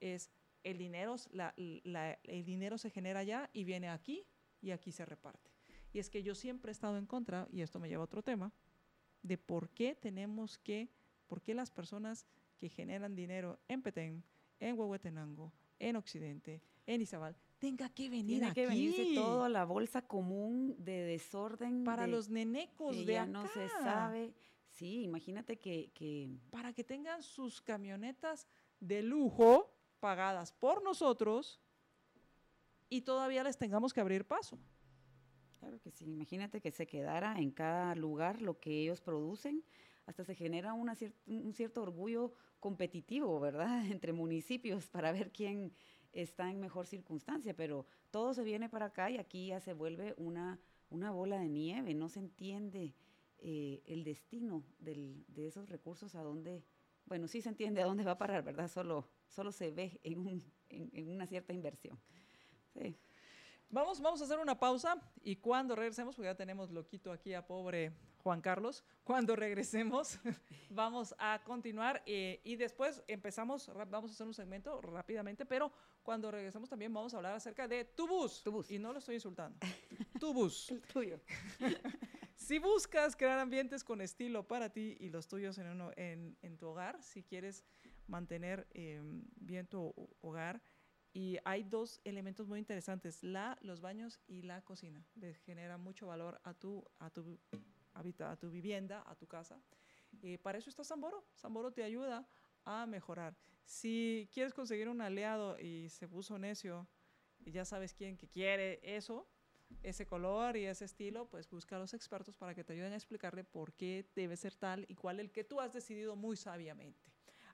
es el dinero, el dinero se genera allá y viene aquí y aquí se reparte. Y es que yo siempre he estado en contra, y esto me lleva a otro tema, de por qué tenemos que, por qué las personas que generan dinero en Petén, en Huehuetenango, en Occidente, en Izabal, tenga que venir Tiene aquí. que venirse toda la bolsa común de desorden. para de- los nenecos que de ya acá. no se sabe. Sí, imagínate que, que Para que tengan sus camionetas de lujo pagadas por nosotros y todavía les tengamos que abrir paso. Claro que sí, imagínate que se quedara en cada lugar lo que ellos producen, hasta se genera una cier- un cierto orgullo competitivo, ¿verdad? Entre municipios para ver quién está en mejor circunstancia, pero todo se viene para acá y aquí ya se vuelve una, una bola de nieve, no se entiende eh, el destino de esos recursos a dónde, bueno, sí se entiende a dónde va a parar, ¿verdad? Solo, solo se ve en, un- en- en una cierta inversión. Sí. Vamos, vamos a hacer una pausa y cuando regresemos, porque ya tenemos loquito aquí a pobre Juan Carlos, cuando regresemos vamos a continuar eh, y después empezamos, vamos a hacer un segmento rápidamente, pero cuando regresemos también vamos a hablar acerca de tu bus. Tu bus. Y no lo estoy insultando. Tu bus. El tuyo. Si buscas crear ambientes con estilo para ti y los tuyos en, uno- en, en tu hogar, si quieres mantener eh, bien tu ho- hogar, y hay dos elementos muy interesantes, la, los baños y la cocina. Le genera mucho valor a tu, a tu, a tu vivienda, a tu casa. Eh, para eso está Samboro. Samboro te ayuda a mejorar. Si quieres conseguir un aliado y se puso necio, y ya sabes quién que quiere eso, ese color y ese estilo, pues busca a los expertos para que te ayuden a explicarle por qué debe ser tal y cuál el que tú has decidido muy sabiamente.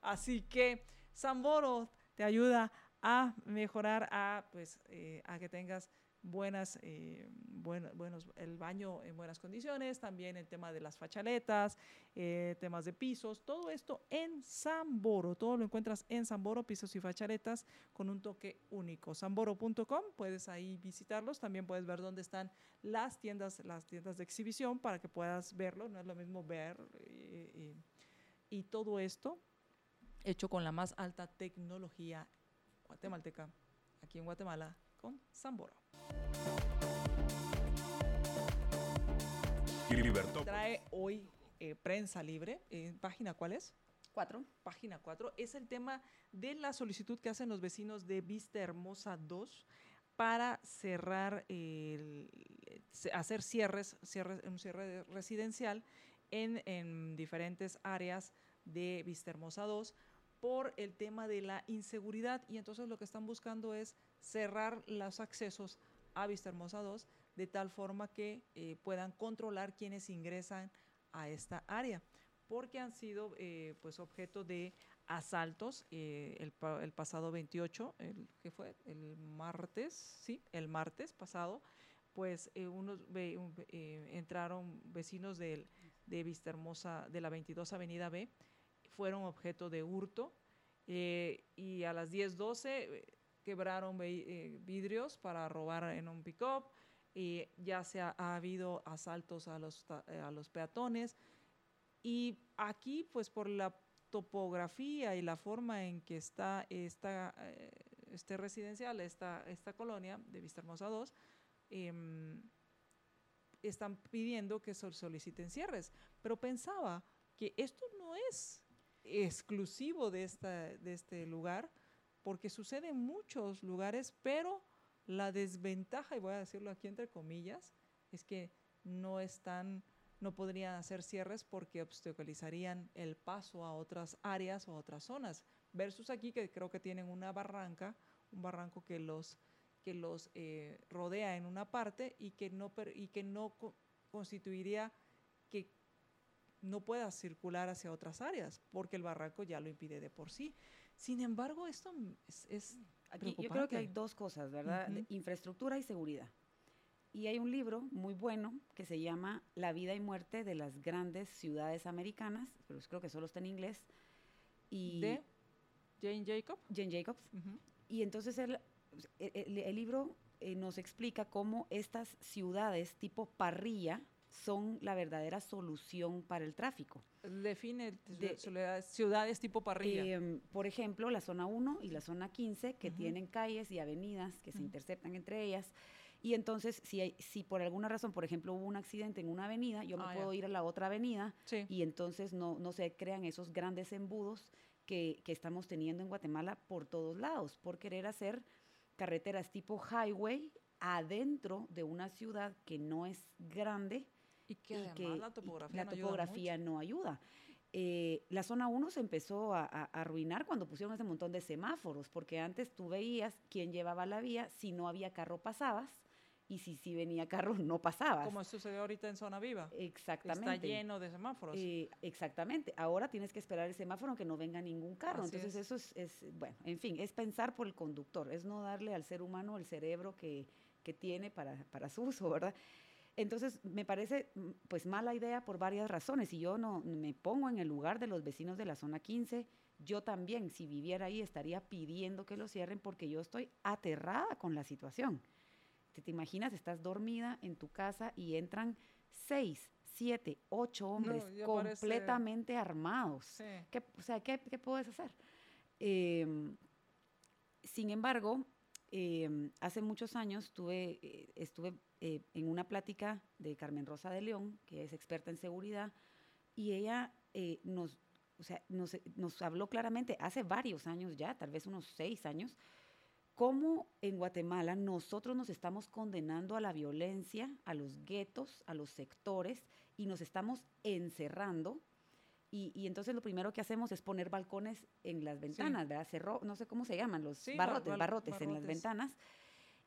Así que Samboro te ayuda a mejorar, a, pues, eh, a que tengas buenas, eh, buen- buenos, el baño en buenas condiciones, también el tema de las fachaletas, eh, temas de pisos, todo esto en Samboro, todo lo encuentras en Samboro, pisos y fachaletas con un toque único. Samboro.com, puedes ahí visitarlos, también puedes ver dónde están las tiendas, las tiendas de exhibición para que puedas verlo, no es lo mismo ver eh, y todo esto hecho con la más alta tecnología guatemalteca aquí en Guatemala con. Libertópolis. Trae hoy eh, prensa libre, eh, página cuál es? Cuatro. página 4 es el tema de la solicitud que hacen los vecinos de Vista Hermosa 2 para cerrar, el- ce- hacer cierres, cierres, un cierre de- residencial en, en diferentes áreas de Vista Hermosa 2 por el tema de la inseguridad y entonces lo que están buscando es cerrar los accesos a Vista Hermosa 2 de tal forma que eh, puedan controlar quienes ingresan a esta área porque han sido eh, pues objeto de asaltos eh, el, el pasado 28, el, ¿qué fue? El martes, sí, el martes pasado, pues eh, unos eh, entraron vecinos del, de Vista Hermosa, de la 22 Avenida B, fueron objeto de hurto eh, y a las 10.12 eh, quebraron eh, vidrios para robar en un pick-up. ya se ha, ha habido asaltos a los, a los peatones, y aquí, pues por la topografía y la forma en que está esta, este residencial, esta, esta colonia de Vista Hermosa 2, em, están pidiendo que soliciten cierres. Pero pensaba que esto no es exclusivo de, esta, de este lugar, porque sucede en muchos lugares, pero la desventaja, y voy a decirlo aquí entre comillas, es que no están no podrían hacer cierres porque obstaculizarían el paso a otras áreas o a otras zonas. Versus aquí que creo que tienen una barranca, un barranco que los, que los eh, rodea en una parte y que no, y que no co- constituiría que no pueda circular hacia otras áreas porque el barranco ya lo impide de por sí. Sin embargo, esto es, es Aquí yo creo que hay dos cosas, ¿verdad? Infraestructura y seguridad. Y hay un libro muy bueno que se llama La vida y muerte de las grandes ciudades americanas, pero creo que solo está en inglés. Y de Jane Jacob. Jane Jacobs. Y entonces el, el- el- el libro eh, nos explica cómo estas ciudades tipo parrilla son la verdadera solución para el tráfico. Define De- ciudades, tipo parrilla. Em, por ejemplo, la zona 1 y la zona 15, que Ujú. tienen calles y avenidas que se Ujú. interceptan entre ellas. Y entonces, si, hay, si por alguna razón, por ejemplo, hubo un accidente en una avenida, yo me Ah, puedo ir a la otra avenida sí. y entonces no, no se crean esos grandes embudos que, que estamos teniendo en Guatemala por todos lados, por querer hacer carreteras tipo highway adentro de una ciudad que no es grande y que además la topografía, la topografía no ayuda. Eh, la zona 1 se empezó a, arruinar cuando pusieron ese montón de semáforos, porque antes tú veías quién llevaba la vía, si no había carro pasabas, y si sí venía carro no pasabas. Como sucedió ahorita en Zona Viva. Exactamente. Está lleno de semáforos. Eh, exactamente. Ahora tienes que esperar el semáforo que no venga ningún carro. Entonces eso es, es, bueno, en fin, es pensar por el conductor, es no darle al ser humano el cerebro que, que tiene para, para su uso, ¿verdad? Entonces, me parece mm, pues mala idea por varias razones. Si yo no me pongo en el lugar de los vecinos de la zona 15, yo también, si viviera ahí, estaría pidiendo que lo cierren porque yo estoy aterrada con la situación. ¿Te, te imaginas? Estás dormida en tu casa y entran seis, siete, ocho hombres completamente armados. ¿Qué, o sea, ¿qué, qué puedes hacer? Em, sin embargo, em, hace muchos años tuve, eh, estuve eh, en una plática de Carmen Rosa de León, que es experta en seguridad, y ella eh, nos, o sea, nos, nos, habló claramente hace varios años ya, tal vez unos seis años, cómo en Guatemala nosotros nos estamos condenando a la violencia, a los guetos, a los sectores, y nos estamos encerrando. Y, entonces lo primero que hacemos es poner balcones en las ventanas, ¿verdad? Cerró, no sé cómo se llaman, los barrotes, barrotes en las ventanas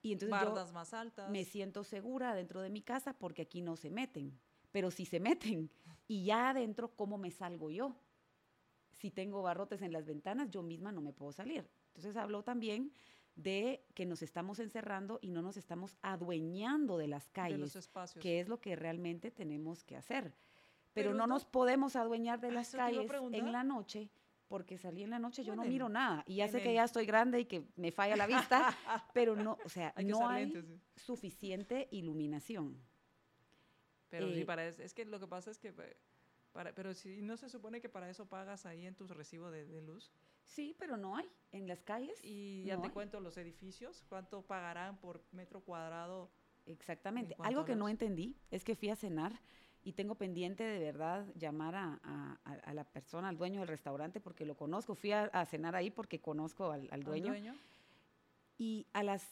y entonces Bardas más altas. me siento segura dentro de mi casa porque aquí no se meten. Pero si se meten y ya adentro, ¿cómo me salgo yo? Si tengo barrotes en las ventanas, yo misma no me puedo salir. Entonces habló también de que nos estamos encerrando y no nos estamos adueñando de las calles, que es lo que realmente tenemos que hacer. Pero, no nos podemos adueñar de las calles en la noche porque salí en la noche, yo no miro nada. Y ya sé que ya estoy grande y que me falla la vista, pero no, o sea, no hay suficiente iluminación. Pero sí, eh, para es que lo que pasa es que, eh, para, pero si no se supone que para eso pagas ahí en tu recibo de, luz. Sí, pero no hay en las calles. Y ya te cuento los edificios, cuánto pagarán por metro cuadrado. Exactamente. Algo que no entendí es que fui a cenar y tengo pendiente de verdad llamar a, la persona, al dueño del restaurante, porque lo conozco. Fui a, cenar ahí porque conozco al, dueño. Y a las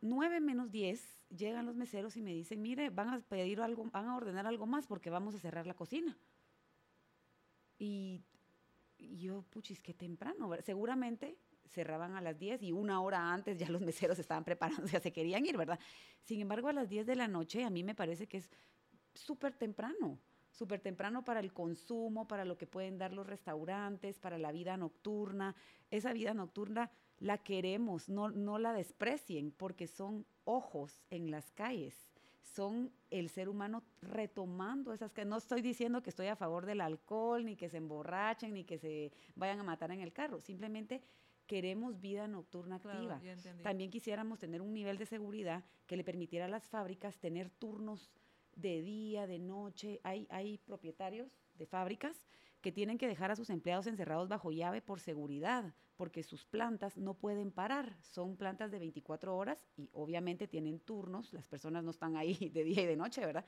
9 menos 10 llegan los meseros y me dicen, mire, van a pedir algo, van a ordenar algo más porque vamos a cerrar la cocina. Y, yo, puchis, qué temprano. Seguramente cerraban a las 10 y una hora antes ya los meseros estaban preparando, ya se querían ir, ¿verdad? Sin embargo, a las 10 de la noche a mí me parece que es súper temprano, súper temprano para el consumo, para lo que pueden dar los restaurantes, para la vida nocturna. Esa vida nocturna la queremos, no, no la desprecien, porque son ojos en las calles, son el ser humano retomando esas que no estoy diciendo que estoy a favor del alcohol, ni que se emborrachen, ni que se vayan a matar en el carro, simplemente queremos vida nocturna activa. También quisiéramos tener un nivel de seguridad que le permitiera a las fábricas tener turnos de día, de noche. Hay, hay propietarios de fábricas que tienen que dejar a sus empleados encerrados bajo llave por seguridad, porque sus plantas no pueden parar. Son plantas de 24 horas y obviamente tienen turnos, las personas no están ahí de día y de noche, ¿verdad?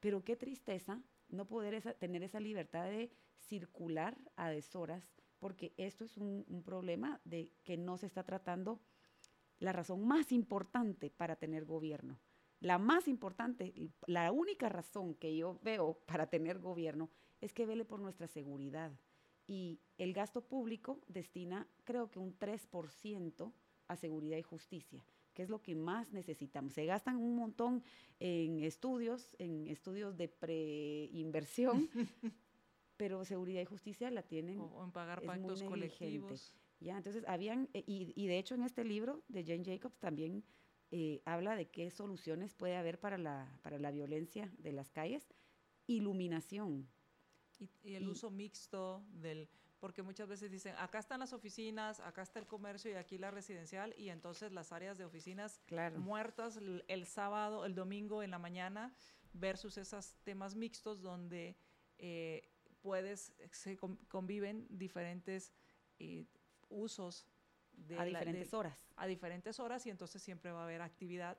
Pero qué tristeza no poder tener esa libertad de circular a deshoras, porque esto es un, un problema de que no se está tratando la razón más importante para tener gobierno, la más importante, la única razón que yo veo para tener gobierno es que vele por nuestra seguridad. Y el gasto público destina, creo que un 3% a seguridad y justicia, que es lo que más necesitamos. Se gastan un montón en estudios, en estudios de preinversión, pero seguridad y justicia la tienen. O, en pagar pactos colectivos. Ya, entonces habían, y, y de hecho en este libro de Jane Jacobs también eh, habla de qué soluciones puede haber para la, para la violencia de las calles. Iluminación. Y, el uso mixto del, porque muchas veces dicen, acá están las oficinas, acá está el comercio y aquí la residencial, y entonces las áreas de oficinas muertas el, sábado, el domingo en la mañana, versus esos temas mixtos donde eh, puedes, se conviven diferentes eh, usos a diferentes horas. A diferentes horas y entonces siempre va a haber actividad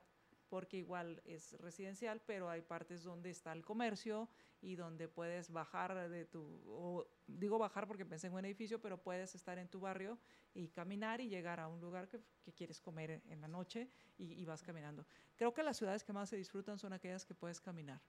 porque igual es residencial, pero hay partes donde está el comercio y donde puedes bajar de tu, o digo bajar porque pensé en un edificio, pero puedes estar en tu barrio y caminar y llegar a un lugar que, quieres comer en la noche y, y, vas caminando. Creo que las ciudades que más se disfrutan son aquellas que puedes caminar.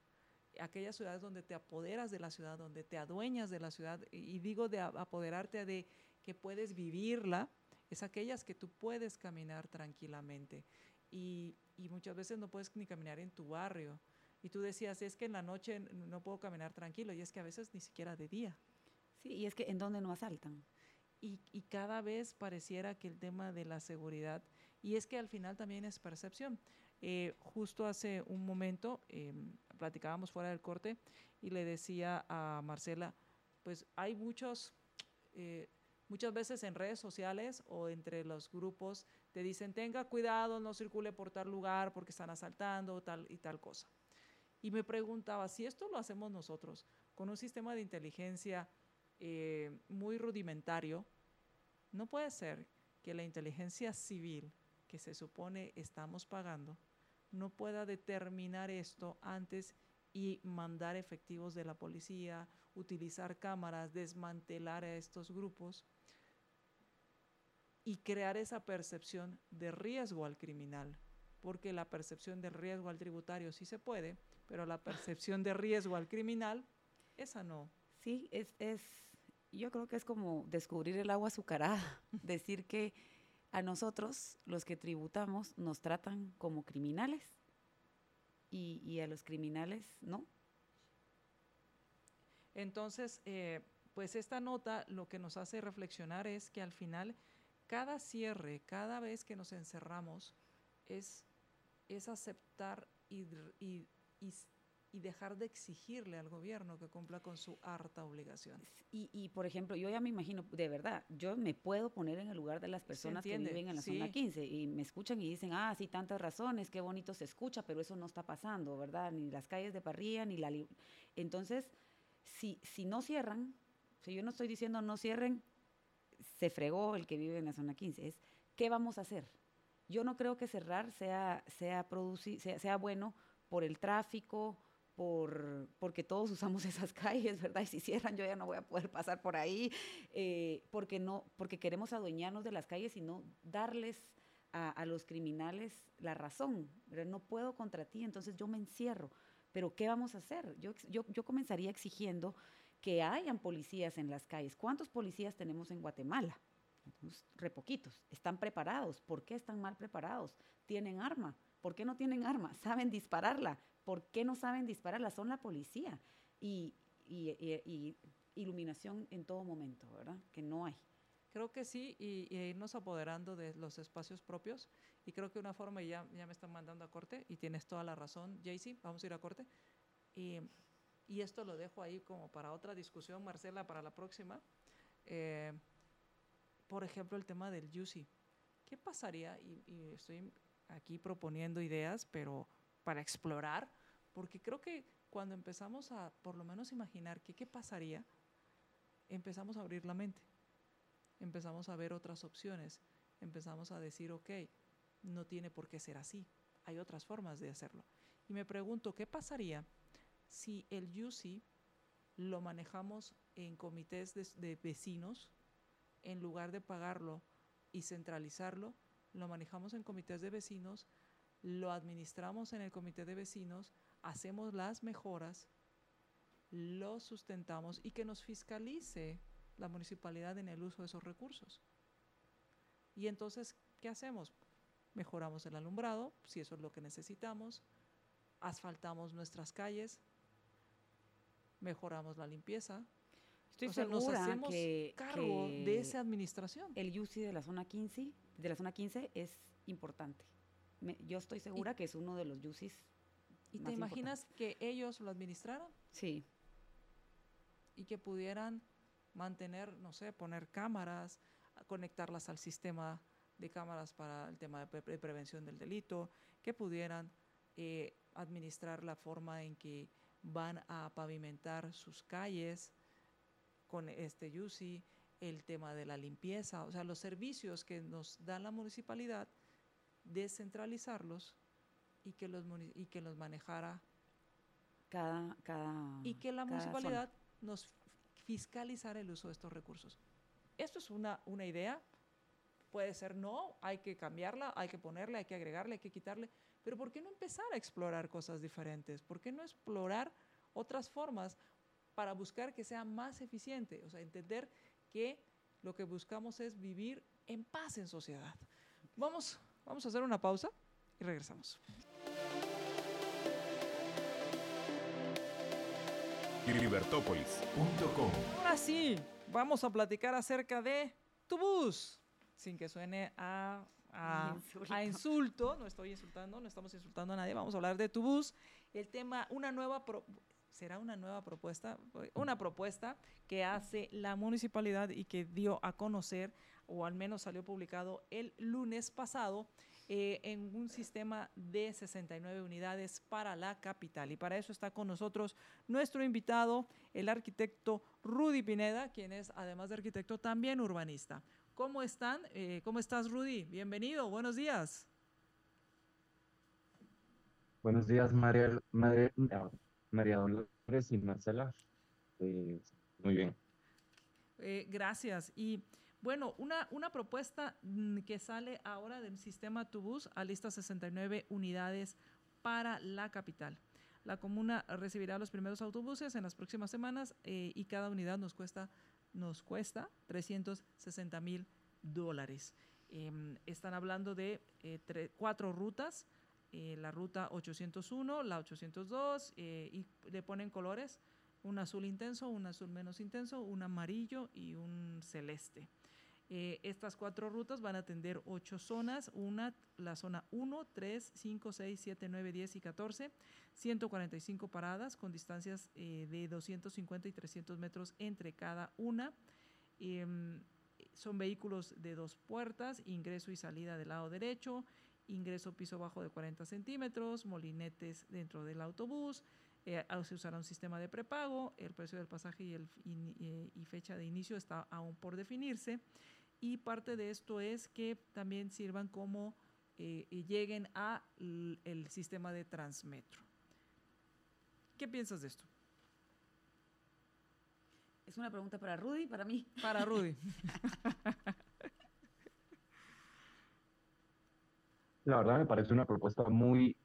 Aquellas ciudades donde te apoderas de la ciudad, donde te adueñas de la ciudad, y digo de apoderarte de que puedes vivirla, es aquellas que tú puedes caminar tranquilamente y, muchas veces no puedes ni caminar en tu barrio. Y tú decías, es que en la noche no puedo caminar tranquilo, y es que a veces ni siquiera de día. Sí, y es que en dónde no asaltan. Y, y, cada vez pareciera que el tema de la seguridad, y es que al final también es percepción. Eh, justo hace un momento em, platicábamos fuera del corte y le decía a Marcela, pues hay muchos, eh, muchas veces en redes sociales o entre los grupos te dicen, tenga cuidado, no circule por tal lugar porque están asaltando tal y tal cosa. Y me preguntaba, si esto lo hacemos nosotros con un sistema de inteligencia eh, muy rudimentario, no puede ser que la inteligencia civil que se supone estamos pagando no pueda determinar esto antes y mandar efectivos de la policía, utilizar cámaras, desmantelar a estos grupos y crear esa percepción de riesgo al criminal, porque la percepción de riesgo al tributario sí se puede, pero la percepción de riesgo al criminal, esa no. Sí, es, es yo creo que es como descubrir el agua azucarada, decir que a nosotros, los que tributamos, nos tratan como criminales y, y a los criminales no. Entonces, eh, pues esta nota lo que nos hace reflexionar es que al final cada cierre, cada vez que nos encerramos, es, es aceptar y, y, y, dejar de exigirle al gobierno que cumpla con su harta obligación. Y, y, por ejemplo, yo ya me imagino, de verdad, yo me puedo poner en el lugar de las personas que viven en la zona 15 y me escuchan y dicen, ah, sí, tantas razones, qué bonito se escucha, pero eso no está pasando, ¿verdad? Ni las calles de Parrilla, ni la... Entonces, si, si no cierran, si yo no estoy diciendo no cierren, se fregó el que vive en la zona 15, es ¿qué vamos a hacer? Yo no creo que cerrar sea, sea, sea, sea bueno por el tráfico, por, porque todos usamos esas calles, ¿verdad? Y si cierran yo ya no voy a poder pasar por ahí, eh, porque, no, porque queremos adueñarnos de las calles y no darles a, los criminales la razón. ¿verdad? No puedo contra ti, entonces yo me encierro. Pero ¿qué vamos a hacer? Yo, yo, yo comenzaría exigiendo que hayan policías en las calles. ¿Cuántos policías tenemos en Guatemala? re poquitos. ¿Están preparados? ¿Por qué están mal preparados? ¿Tienen arma? ¿Por qué no tienen arma? ¿Saben dispararla? ¿Por qué no saben dispararla? Son la policía. Y, iluminación en todo momento, ¿verdad? Que no hay. Creo que sí, y, irnos apoderando de los espacios propios. Y creo que una forma, y ya, ya me están mandando a corte, y tienes toda la razón, Jaycee, vamos a ir a corte. Y y esto lo dejo ahí como para otra discusión, Marcela, para la próxima. Eh, por ejemplo, el tema del UCI. ¿Qué pasaría? Y, estoy aquí proponiendo ideas, pero para explorar, porque creo que cuando empezamos a por lo menos imaginar qué pasaría, empezamos a abrir la mente, empezamos a ver otras opciones, empezamos a decir, ok, no tiene por qué ser así, hay otras formas de hacerlo. Y me pregunto, ¿qué pasaría si el UCI lo manejamos en comités de, vecinos, en lugar de pagarlo y centralizarlo, lo manejamos en comités de vecinos, lo administramos en el comité de vecinos, hacemos las mejoras, lo sustentamos y que nos fiscalice la municipalidad en el uso de esos recursos. Y entonces, ¿qué hacemos? Mejoramos el alumbrado, si eso es lo que necesitamos, asfaltamos nuestras calles, mejoramos la limpieza. Estoy segura que, cargo de esa administración. El UCI de la zona 15, de la zona 15 es importante. yo estoy segura que es uno de los UCIs. ¿Y te imaginas que ellos lo administraran? Sí. Y que pudieran mantener, no sé, poner cámaras, conectarlas al sistema de cámaras para el tema de, prevención del delito, que pudieran eh, administrar la forma en que van a pavimentar sus calles con este UCI, el tema de la limpieza, o sea, los servicios que nos da la municipalidad, descentralizarlos y que los, y que los manejara cada, cada y que la municipalidad nos fiscalizara el uso de estos recursos. Esto es una, una idea, puede ser no, hay que cambiarla, hay que ponerle, hay que agregarle, hay que quitarle, pero ¿por qué no empezar a explorar cosas diferentes? ¿Por qué no explorar otras formas para buscar que sea más eficiente? O sea, entender que lo que buscamos es vivir en paz en sociedad. Vamos, vamos a hacer una pausa y regresamos. Libertópolis.com Ahora sí, vamos a platicar acerca de tu bus, sin que suene a, a, Insulto. a insulto. No estoy insultando, no estamos insultando a nadie. Vamos a hablar de tu bus. El tema, una nueva pro- será una nueva propuesta, una propuesta que hace la municipalidad y que dio a conocer, o al menos salió publicado el lunes pasado, eh, en un sistema de 69 unidades para la capital. Y para eso está con nosotros nuestro invitado, el arquitecto Rudy Pineda, quien es, además de arquitecto, también urbanista. ¿Cómo están? Eh, ¿Cómo estás, Rudy? Bienvenido, buenos días. Buenos días, María, María, María Dolores y Marcela. Eh, muy bien. Eh, gracias. Y bueno, una, una propuesta mm, que sale ahora del sistema Tubus a lista 69 unidades para la capital. La comuna recibirá los primeros autobuses en las próximas semanas eh, y cada unidad nos cuesta, nos cuesta 360 mil dólares. Em, están hablando de eh, cuatro rutas, eh, la ruta 801, la 802, eh, y le ponen colores, un azul intenso, un azul menos intenso, un amarillo y un celeste. Eh, estas cuatro rutas van a atender ocho zonas, una, la zona 1, 3, 5, 6, 7, 9, 10 y 14, 145 paradas con distancias eh, de 250 y 300 metros entre cada una. Em, son vehículos de dos puertas, ingreso y salida del lado derecho, ingreso piso bajo de 40 centímetros, molinetes dentro del autobús, eh, ah, se usará un sistema de prepago, el precio del pasaje y, el, eh, y fecha de inicio está aún por definirse. Y parte de esto es que también sirvan como eh, y lleguen a l- el sistema de Transmetro. ¿Qué piensas de esto? Es una pregunta para Rudy, para mí. Para Rudy. La verdad me parece una propuesta muy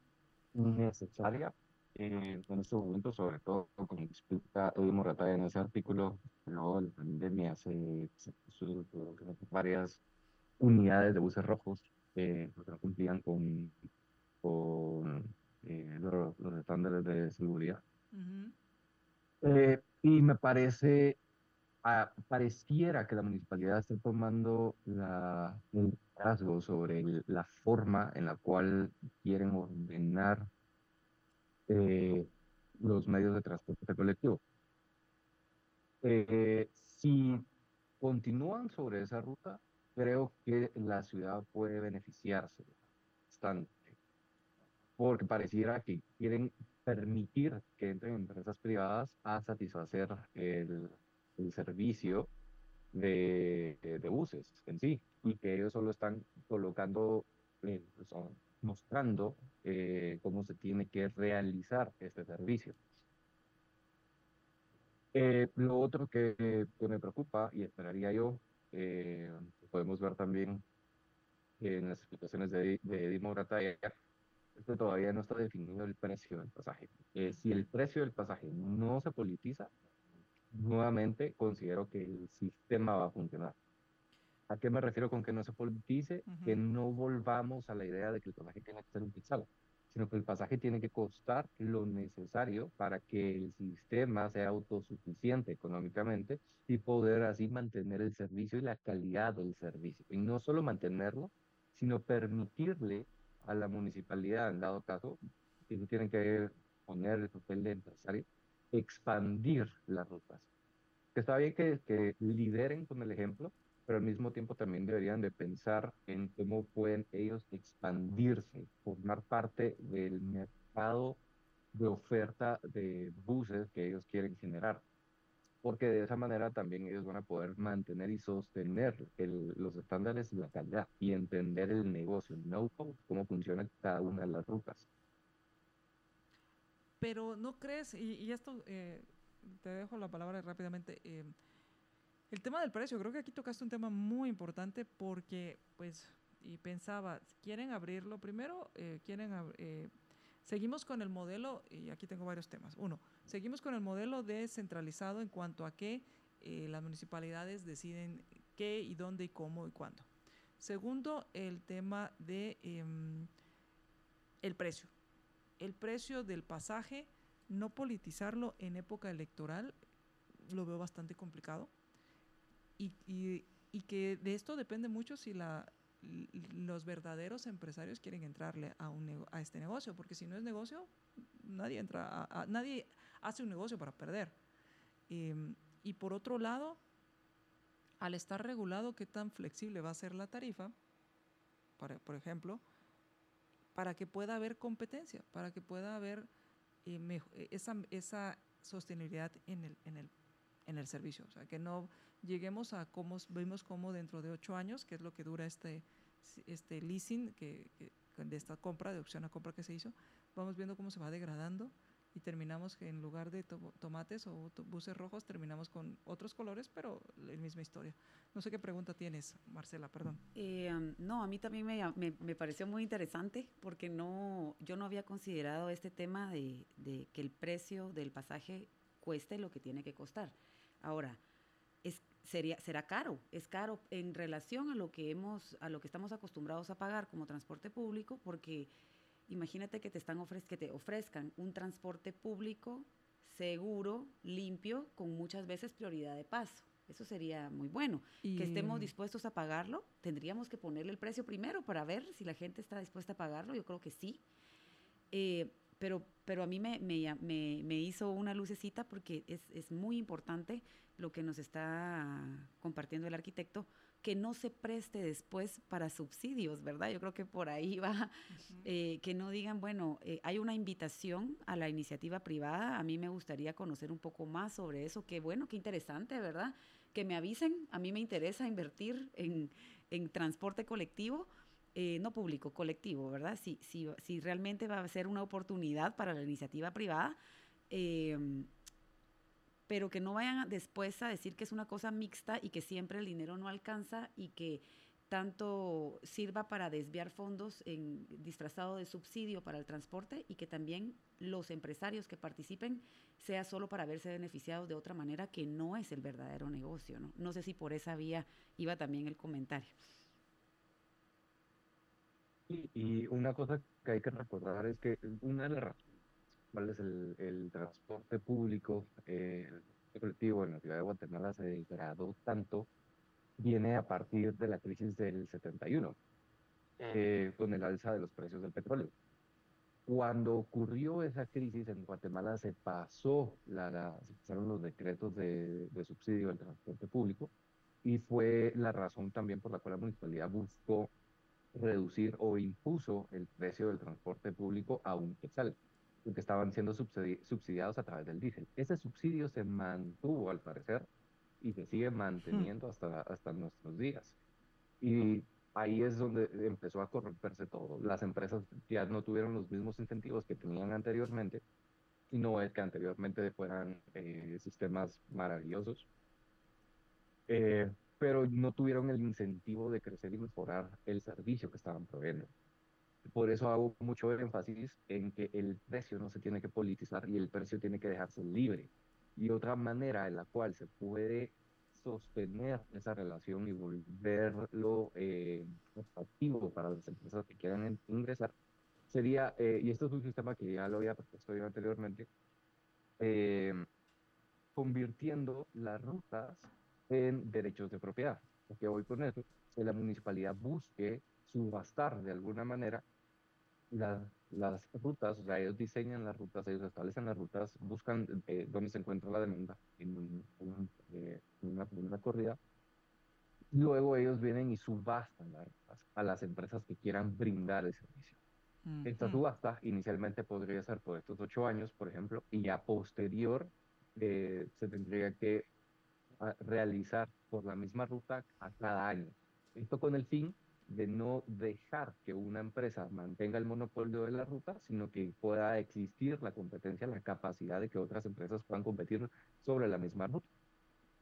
necesaria eh, en estos momentos, sobre todo como explica Edu Morata en ese artículo, luego la pandemia se, se puso varias unidades de buses rojos eh, que no cumplían con, con eh, los, los estándares de seguridad. Ujú. Eh, y me parece, ah, pareciera que la municipalidad está tomando la, el liderazgo sobre el- la forma en la cual quieren ordenar eh, los medios de transporte colectivo. Eh, si continúan sobre esa ruta, creo que la ciudad puede beneficiarse bastante, porque pareciera que quieren permitir que entren empresas privadas a satisfacer el, el servicio de, de buses en sí, y que ellos solo están colocando, son- mostrando eh, cómo se tiene que realizar este servicio. Eh, lo otro que, me preocupa y esperaría yo, eh, podemos ver también en las explicaciones de, de que todavía no está definido el precio del pasaje. Eh, si el precio del pasaje no se politiza, nuevamente considero que el sistema va a funcionar. ¿A qué me refiero con que no se politice? Que Ujú. no volvamos a la idea de que el pasaje tiene que ser utilizado, sino que el pasaje tiene que costar lo necesario para que el sistema sea autosuficiente económicamente y poder así mantener el servicio y la calidad del servicio. Y no solo mantenerlo, sino permitirle a la municipalidad, en dado caso, que no tienen que poner el papel de empresario, expandir las rutas. Que está bien que, que lideren con el ejemplo, pero al mismo tiempo también deberían de pensar en cómo pueden ellos expandirse, formar parte del mercado de oferta de buses que ellos quieren generar. Porque de esa manera también ellos van a poder mantener y sostener los estándares de la calidad y entender el negocio, el know-how, cómo funciona cada una de las rutas. pero no crees, y, esto eh, te dejo la palabra rápidamente, eh, el tema del precio, creo que aquí tocaste un tema muy importante porque, pues, y pensaba, quieren abrirlo primero, eh, quieren, seguimos con el modelo, y aquí tengo varios temas. Uno, seguimos con el modelo descentralizado en cuanto a que las municipalidades deciden qué y dónde y cómo y cuándo. Segundo, el tema de em, el precio el precio del pasaje, no politizarlo en época electoral, lo veo bastante complicado. Y, que de esto depende mucho si la, los verdaderos empresarios quieren entrarle a, un, a este negocio, porque si no es negocio, nadie, entra a, nadie hace un negocio para perder. Em, y por otro lado, al estar regulado, ¿qué tan flexible va a ser la tarifa? Para, por ejemplo, para que pueda haber competencia, para que pueda haber eh, eh, esa, esa, sostenibilidad en el, en, el, en el servicio. O sea, que no lleguemos a cómo vimos cómo dentro de ocho años, que es lo que dura este, este leasing que, de esta compra, de opción a compra que se hizo, vamos viendo cómo se va degradando y terminamos que en lugar de tomates o buses rojos terminamos con otros colores, pero la misma historia. No sé qué pregunta tienes, Marcela, perdón. Eh, no, a mí también me, me, pareció muy interesante porque no, yo no había considerado este tema de, de, que el precio del pasaje cueste lo que tiene que costar. Ahora, es, sería, será caro, es caro en relación a lo que hemos, a lo que estamos acostumbrados a pagar como transporte público, porque Imagínate que te, están que te ofrezcan un transporte público seguro, limpio, con muchas veces prioridad de paso. Eso sería muy bueno. Que estemos dispuestos a pagarlo. Tendríamos que ponerle el precio primero para ver si la gente está dispuesta a pagarlo. Yo creo que sí. Eh, pero, pero a mí me, me, me, hizo una lucecita porque es, es, muy importante lo que nos está compartiendo el arquitecto que no se preste después para subsidios, ¿verdad? Yo creo que por ahí va, eh, que no digan, bueno, eh, hay una invitación a la iniciativa privada, a mí me gustaría conocer un poco más sobre eso, qué bueno, qué interesante, ¿verdad? Que me avisen, a mí me interesa invertir en, transporte colectivo, eh, no público, colectivo, ¿verdad? Si, si, si realmente va a ser una oportunidad para la iniciativa privada, pero que no vayan después a decir que es una cosa mixta y que siempre el dinero no alcanza y que tanto sirva para desviar fondos en disfrazado de subsidio para el transporte y que también los empresarios que participen sea solo para verse beneficiados de otra manera que no es el verdadero negocio. No, no sé si por esa vía iba también el comentario. Y, una cosa que hay que recordar es que una de las cuál es el, transporte público, eh, el colectivo en la ciudad de Guatemala se degradó tanto, viene a partir de la crisis del 71, eh, con el alza de los precios del petróleo. Cuando ocurrió esa crisis en Guatemala se pasó la, se pasaron los decretos de, de subsidio al transporte público y fue la razón también por la cual la municipalidad buscó reducir o impuso el precio del transporte público a un quetzal que estaban siendo subsidiados a través del diésel. Ese subsidio se mantuvo al parecer y se sigue manteniendo hasta, hasta nuestros días. Y ahí es donde empezó a corromperse todo. Las empresas ya no tuvieron los mismos incentivos que tenían anteriormente, y no es que anteriormente fueran eh, sistemas maravillosos, eh, pero no tuvieron el incentivo de crecer y mejorar el servicio que estaban proveyendo. Por eso hago mucho énfasis en que el precio no se tiene que politizar y el precio tiene que dejarse libre. Y otra manera en la cual se puede sostener esa relación y volverlo eh, atractivo para las empresas que quieran ingresar sería, eh, y esto es un sistema que ya lo había propuesto yo anteriormente, eh, convirtiendo las rutas en derechos de propiedad. Lo que voy con eso, que la municipalidad busque subastar de alguna manera las rutas, o sea, ellos diseñan las rutas, ellos establecen las rutas, buscan eh, dónde se encuentra la demanda en, eh, una, corrida. Luego ellos vienen y subastan las rutas a las empresas que quieran brindar el servicio. Esta subasta inicialmente podría ser por estos ocho años, por ejemplo, y ya posterior eh, se tendría que realizar por la misma ruta a cada año. Esto con el fin de no dejar que una empresa mantenga el monopolio de la ruta, sino que pueda existir la competencia, la capacidad de que otras empresas puedan competir sobre la misma ruta.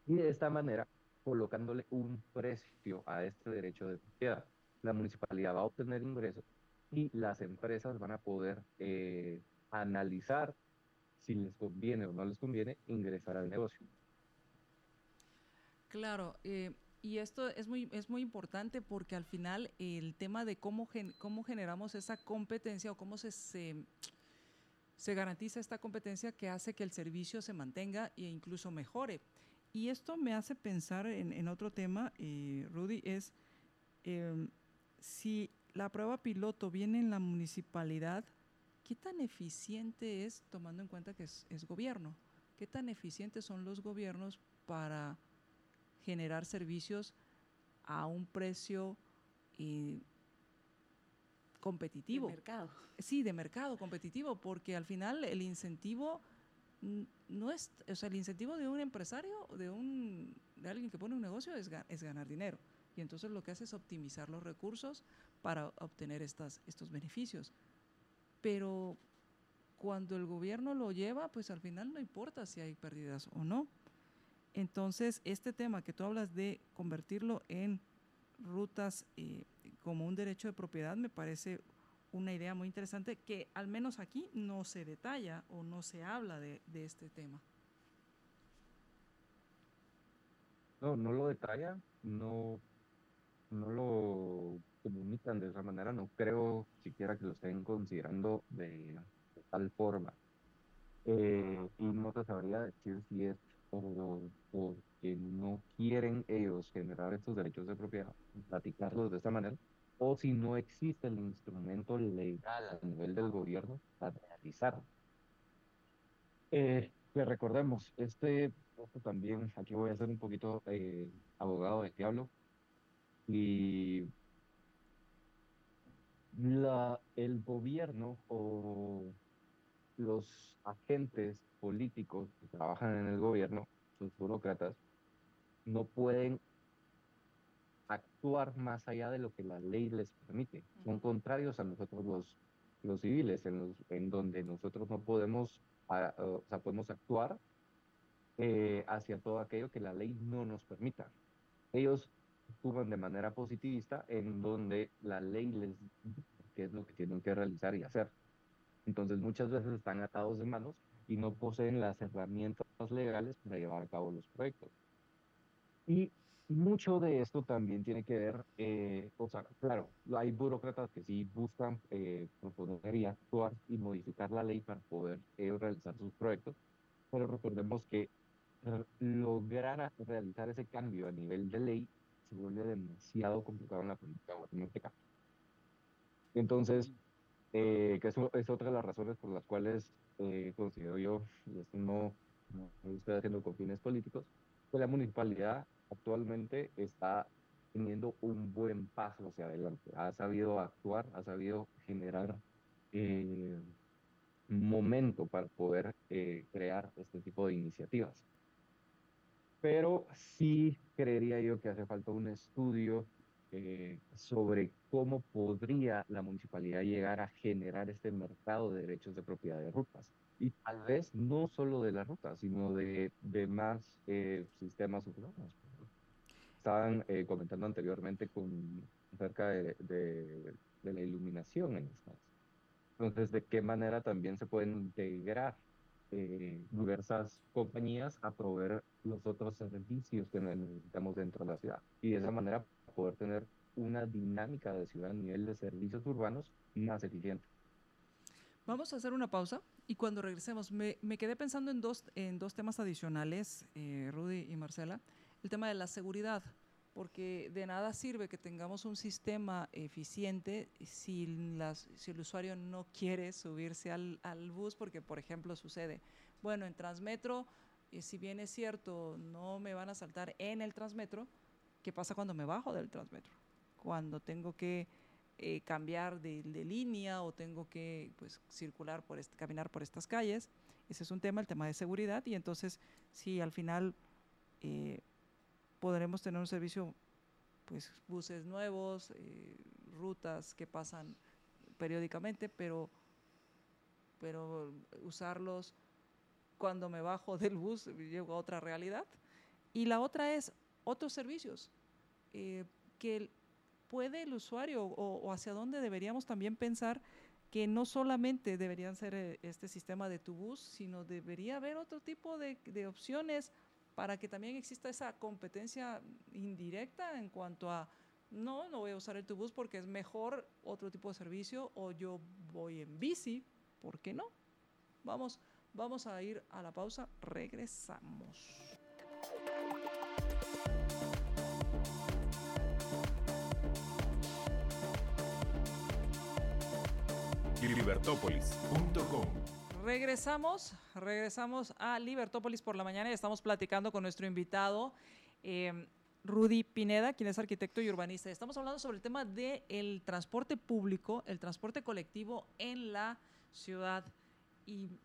Y de esta manera, colocándole un precio a este derecho de propiedad, la municipalidad va a obtener ingresos y las empresas van a poder eh, analizar si les conviene o no les conviene ingresar al negocio. Claro, eh, y esto es muy, es muy importante porque al final el tema de cómo, cómo generamos esa competencia o cómo se, se, garantiza esta competencia que hace que el servicio se mantenga e incluso mejore. Y esto me hace pensar en, otro tema, eh, Rudy, es em, si la prueba piloto viene en la municipalidad, ¿qué tan eficiente es, tomando en cuenta que es, es gobierno? ¿Qué tan eficientes son los gobiernos para generar servicios a un precio eh, competitivo. De mercado. Sí, de mercado competitivo, porque al final el incentivo no es, o sea, el incentivo de un empresario, de un de alguien que pone un negocio es, es ganar dinero. Y entonces lo que hace es optimizar los recursos para obtener estas, estos beneficios. Pero cuando el gobierno lo lleva, pues al final no importa si hay pérdidas o no. Entonces, este tema que tú hablas de convertirlo en rutas eh, como un derecho de propiedad me parece una idea muy interesante que al menos aquí no se detalla o no se habla de, este tema. No, no lo detalla, no, no lo comunican de esa manera, no creo siquiera que lo estén considerando de, tal forma. Eh, y no te sabría decir si es o porque no quieren ellos generar estos derechos de propiedad, platicarlos de esta manera, o si no existe el instrumento legal a nivel del gobierno para realizarlo. Eh, recordemos, este también, aquí voy a ser un poquito eh, abogado del diablo, y la, el gobierno o los agentes políticos que trabajan en el gobierno, sus burócratas, no pueden actuar más allá de lo que la ley les permite. Son contrarios a nosotros los, los civiles, en, los, en donde nosotros no podemos, o sea, podemos actuar eh, hacia todo aquello que la ley no nos permita. Ellos actúan de manera positivista en donde la ley les dice qué es lo que tienen que realizar y hacer. Entonces muchas veces están atados de manos y no poseen las herramientas legales para llevar a cabo los proyectos. Y mucho de esto también tiene que ver, eh, o sea, claro, hay burócratas que sí buscan eh, proponer y actuar y modificar la ley para poder eh, realizar sus proyectos, pero recordemos que lograr realizar ese cambio a nivel de ley se vuelve demasiado complicado en la política guatemalteca. Entonces, eh, que eso es otra de las razones por las cuales eh, considero yo, y esto no, no, estoy haciendo con fines políticos, que la municipalidad actualmente está teniendo un buen paso hacia adelante. Ha sabido actuar, ha sabido generar eh, momento para poder eh, crear este tipo de iniciativas. Pero sí creería yo que hace falta un estudio eh, sobre cómo podría la municipalidad llegar a generar este mercado de derechos de propiedad de rutas. Y tal vez no solo de las rutas, sino de, de más eh, sistemas urbanos. Estaban eh, comentando anteriormente con, acerca de, de, de la iluminación en estas. Entonces, ¿de qué manera también se pueden integrar eh, diversas compañías a proveer los otros servicios que necesitamos dentro de la ciudad? Y de esa manera poder tener una dinámica de ciudad a nivel de servicios urbanos más eficiente. Vamos a hacer una pausa y cuando regresemos, me, me quedé pensando en dos, en dos temas adicionales, eh, Rudy y Marcela. El tema de la seguridad, porque de nada sirve que tengamos un sistema eficiente si, las, si el usuario no quiere subirse al, al, bus, porque por ejemplo sucede, bueno, en Transmetro, y si bien es cierto, no me van a saltar en el Transmetro, ¿Qué pasa cuando me bajo del transmetro? Cuando tengo que eh, cambiar de, línea o tengo que pues, circular por caminar por estas calles. Ese es un tema, el tema de seguridad. Y entonces, si al final eh, podremos tener un servicio pues buses nuevos, eh, rutas que pasan periódicamente, pero, pero usarlos cuando me bajo del bus, llego a otra realidad. Y la otra es otros servicios eh, que puede el usuario o, hacia dónde deberíamos también pensar que no solamente deberían ser eh, este sistema de tu bus, sino debería haber otro tipo de, opciones para que también exista esa competencia indirecta en cuanto a no, no voy a usar el bus porque es mejor otro tipo de servicio o yo voy en bici, ¿por qué no? Vamos, vamos a ir a la pausa, regresamos. libertópolis.com Regresamos, regresamos a Libertópolis por la mañana y estamos platicando con nuestro invitado, eh, Rudy Pineda, quien es arquitecto y urbanista. Estamos hablando sobre el tema del transporte público, el transporte colectivo en la ciudad y,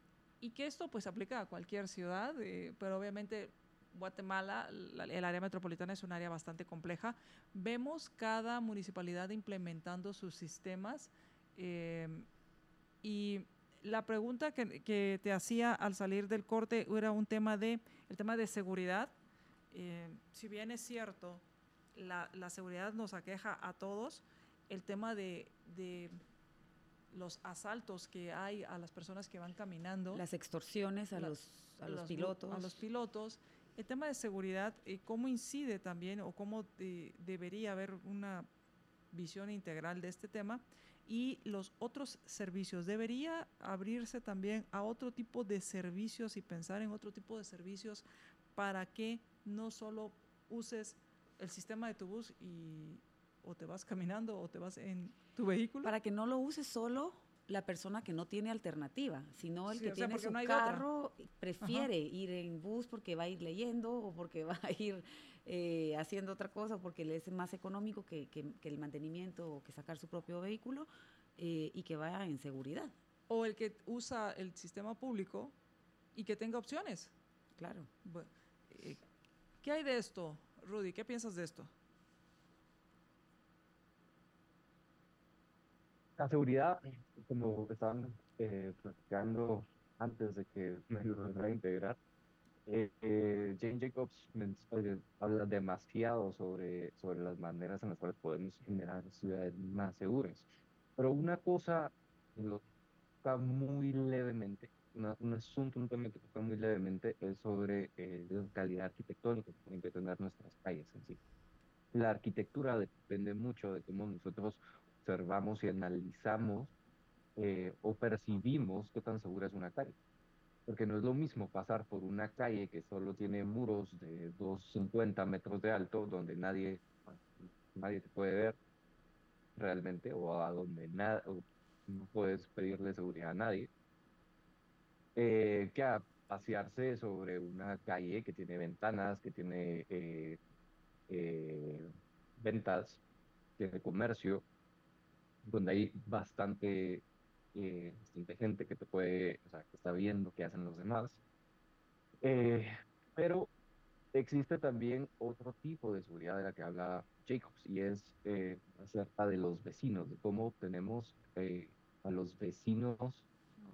que esto pues aplica a cualquier ciudad, eh, pero obviamente Guatemala, el área metropolitana es un área bastante compleja. Vemos cada municipalidad implementando sus sistemas eh, y la pregunta que, te hacía al salir del corte era un tema de, el tema de seguridad. Eh, si bien es cierto, la, seguridad nos aqueja a todos, el tema de, los asaltos que hay a las personas que van caminando. Las extorsiones a, los, a los, pilotos. A los pilotos. El tema de seguridad, y eh, ¿cómo incide también o cómo eh, debería haber una visión integral de este tema? Y los otros servicios. Debería abrirse también a otro tipo de servicios y pensar en otro tipo de servicios para que no solo uses el sistema de tu bus y o te vas caminando o te vas en tu vehículo. Para que no lo uses solo la persona que no tiene alternativa, sino el que tiene su carro prefiere ir en bus porque va a ir leyendo o porque va a ir eh, haciendo otra cosa porque le es más económico que, el mantenimiento o que sacar su propio vehículo eh, y que vaya en seguridad. O el que usa el sistema público y que tenga opciones. Claro. Eh, ¿Qué hay de esto, Rudy? ¿Qué piensas de esto? La seguridad, como estaban platicando antes de que me ayudara a integrar, eh, eh, Jane Jacobs habla demasiado sobre, sobre las maneras en las cuales podemos generar ciudades más seguras. Pero una cosa lo toca muy levemente, un asunto, un tema que toca muy levemente es sobre eh, la calidad arquitectónica que tienen que tener nuestras calles en sí. La arquitectura depende mucho de cómo nosotros observamos y analizamos eh, o percibimos qué tan segura es una calle porque no es lo mismo pasar por una calle que solo tiene muros de 250 metros de alto, donde nadie, nadie te puede ver realmente, o a donde nada, no puedes pedirle seguridad a nadie, eh, que a pasearse sobre una calle que tiene ventanas, que tiene eh, eh, ventas, tiene comercio, donde hay bastante eh, gente que te puede, o sea, que está viendo qué hacen los demás. Eh, pero existe también otro tipo de seguridad de la que habla Jacobs y es eh, acerca de los vecinos, de cómo tenemos eh, a los vecinos,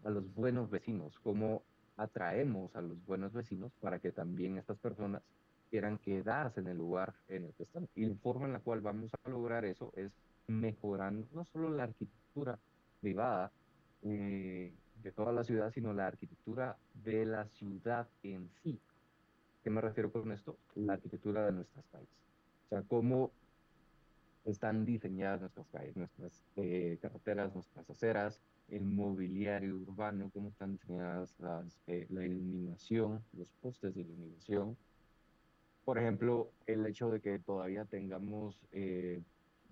a los buenos vecinos, cómo atraemos a los buenos vecinos para que también estas personas quieran quedarse en el lugar en el que están. Y la forma en la cual vamos a lograr eso es mejorando no solo la arquitectura privada, eh, de toda la ciudad, sino la arquitectura de la ciudad en sí. ¿Qué me refiero con esto? La arquitectura de nuestras calles. O sea, cómo están diseñadas nuestras calles, nuestras eh, carreteras, nuestras aceras, el mobiliario urbano, cómo están diseñadas las, eh, la iluminación, los postes de iluminación. Por ejemplo, el hecho de que todavía tengamos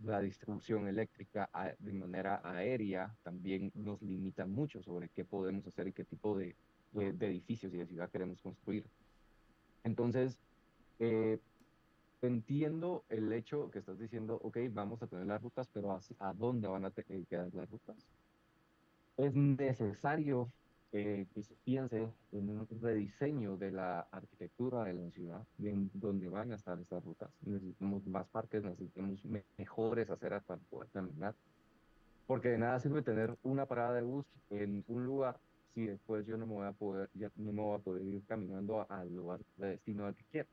la distribución eléctrica de manera aérea también nos limita mucho sobre qué podemos hacer y qué tipo de, edificios y de ciudad queremos construir. Entonces, eh, entiendo el hecho que estás diciendo, ok, vamos a tener las rutas, pero ¿a, dónde van a quedar las rutas? Es necesario eh, que se piense en un rediseño de la arquitectura de la ciudad, en donde van a estar estas rutas. Necesitamos más parques, necesitamos mejores aceras para poder caminar, porque de nada sirve tener una parada de bus en un lugar si después yo no me voy a poder, ya no me voy a poder ir caminando al lugar de destino al que quiero.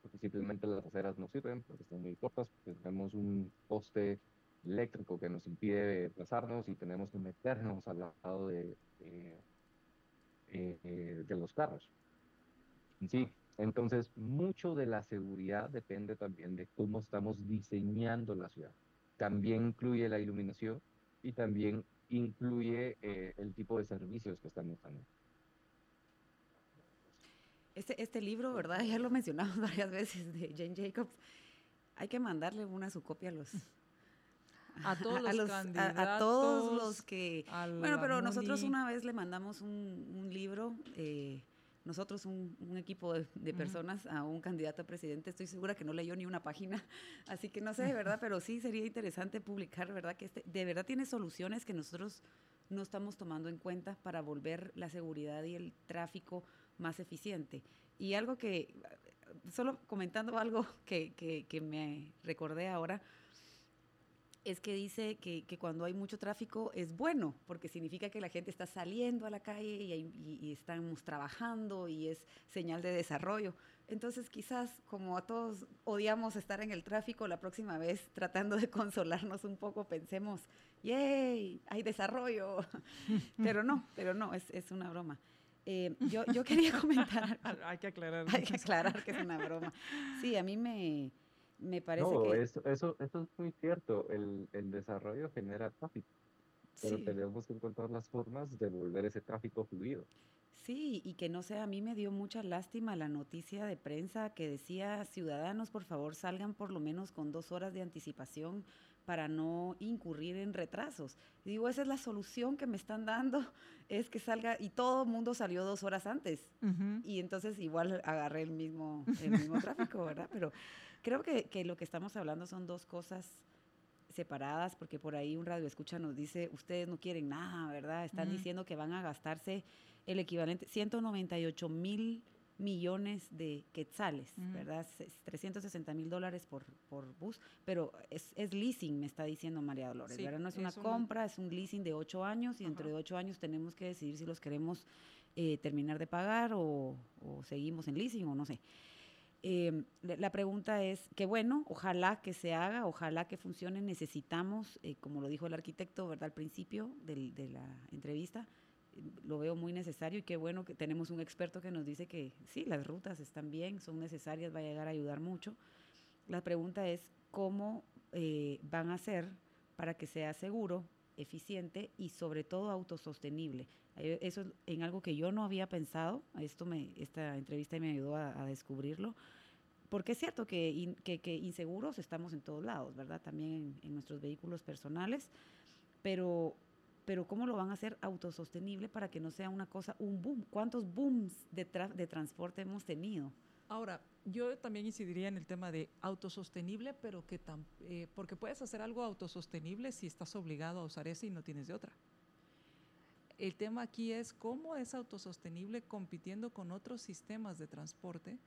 Porque simplemente las aceras no sirven, porque están muy cortas, porque tenemos un poste eléctrico que nos impide desplazarnos y tenemos que meternos al lado de, de, eh, de los carros. Sí, entonces mucho de la seguridad depende también de cómo estamos diseñando la ciudad. También incluye la iluminación y también incluye eh, el tipo de servicios que estamos dando. Este, este libro, ¿verdad? Ya lo mencionamos varias veces de Jane Jacobs. Hay que mandarle una su copia a los a todos los, candidatos, a, todos los que bueno, pero nosotros una vez le mandamos un, un libro eh, nosotros, un, equipo de, personas, a un candidato a presidente, estoy segura que no leyó ni una página, así que no sé, de verdad, pero sí sería interesante publicar, ¿verdad? Que este, de verdad tiene soluciones que nosotros no estamos tomando en cuenta para volver la seguridad y el tráfico más eficiente. Y algo que, solo comentando algo que, que, que me recordé ahora, es que dice que, cuando hay mucho tráfico es bueno, porque significa que la gente está saliendo a la calle y, estamos trabajando y es señal de desarrollo. Entonces quizás como a todos odiamos estar en el tráfico, la próxima vez tratando de consolarnos un poco pensemos, ¡yay! Hay desarrollo. pero no, pero no, es, es una broma. Eh, yo, yo quería comentar. hay que aclarar. Hay que aclarar que es una broma. Sí, a mí me me parece no, que... Eso, eso, eso es muy cierto. El, el desarrollo genera tráfico. Pero tenemos que encontrar las formas de volver ese tráfico fluido. Sí, y que no sé, a mí me dio mucha lástima la noticia de prensa que decía, ciudadanos, por favor, salgan por lo menos con dos horas de anticipación para no incurrir en retrasos. Y digo, esa es la solución que me están dando, es que salga, y todo el mundo salió dos horas antes. Y entonces igual agarré el mismo, el mismo tráfico, ¿verdad? Pero Creo que, que, lo que estamos hablando son dos cosas separadas, porque por ahí un radio escucha nos dice, ustedes no quieren nada, ¿verdad? Están diciendo que van a gastarse el equivalente, 198 mil millones de quetzales, ¿verdad? 360 mil dólares por, por bus, pero es, es, leasing, me está diciendo María Dolores, ¿verdad? No es, una compra, es un leasing de ocho años y dentro de ocho años tenemos que decidir si los queremos eh, terminar de pagar o, o, seguimos en leasing o no sé. Eh, la pregunta es que bueno, ojalá que se haga, ojalá que funcione. Necesitamos, eh, como lo dijo el arquitecto, ¿verdad? Al principio de la entrevista, lo veo muy necesario y qué bueno que tenemos un experto que nos dice que sí, las rutas están bien, son necesarias, va a llegar a ayudar mucho. La pregunta es cómo van a hacer para que sea seguro, eficiente y sobre todo autosostenible. Eso es en algo que yo no había pensado, esto me, esta entrevista me ayudó a, descubrirlo, porque es cierto que, que, inseguros estamos en todos lados, ¿verdad? También en, nuestros vehículos personales, pero, pero ¿cómo lo van a hacer autosostenible para que no sea una cosa, un boom? ¿Cuántos booms de, de transporte hemos tenido? Ahora, yo también incidiría en el tema de autosostenible, pero que tan, eh, porque puedes hacer algo autosostenible si estás obligado a usar ese y no tienes de otra. El tema aquí es cómo es autosostenible compitiendo con otros sistemas de transporte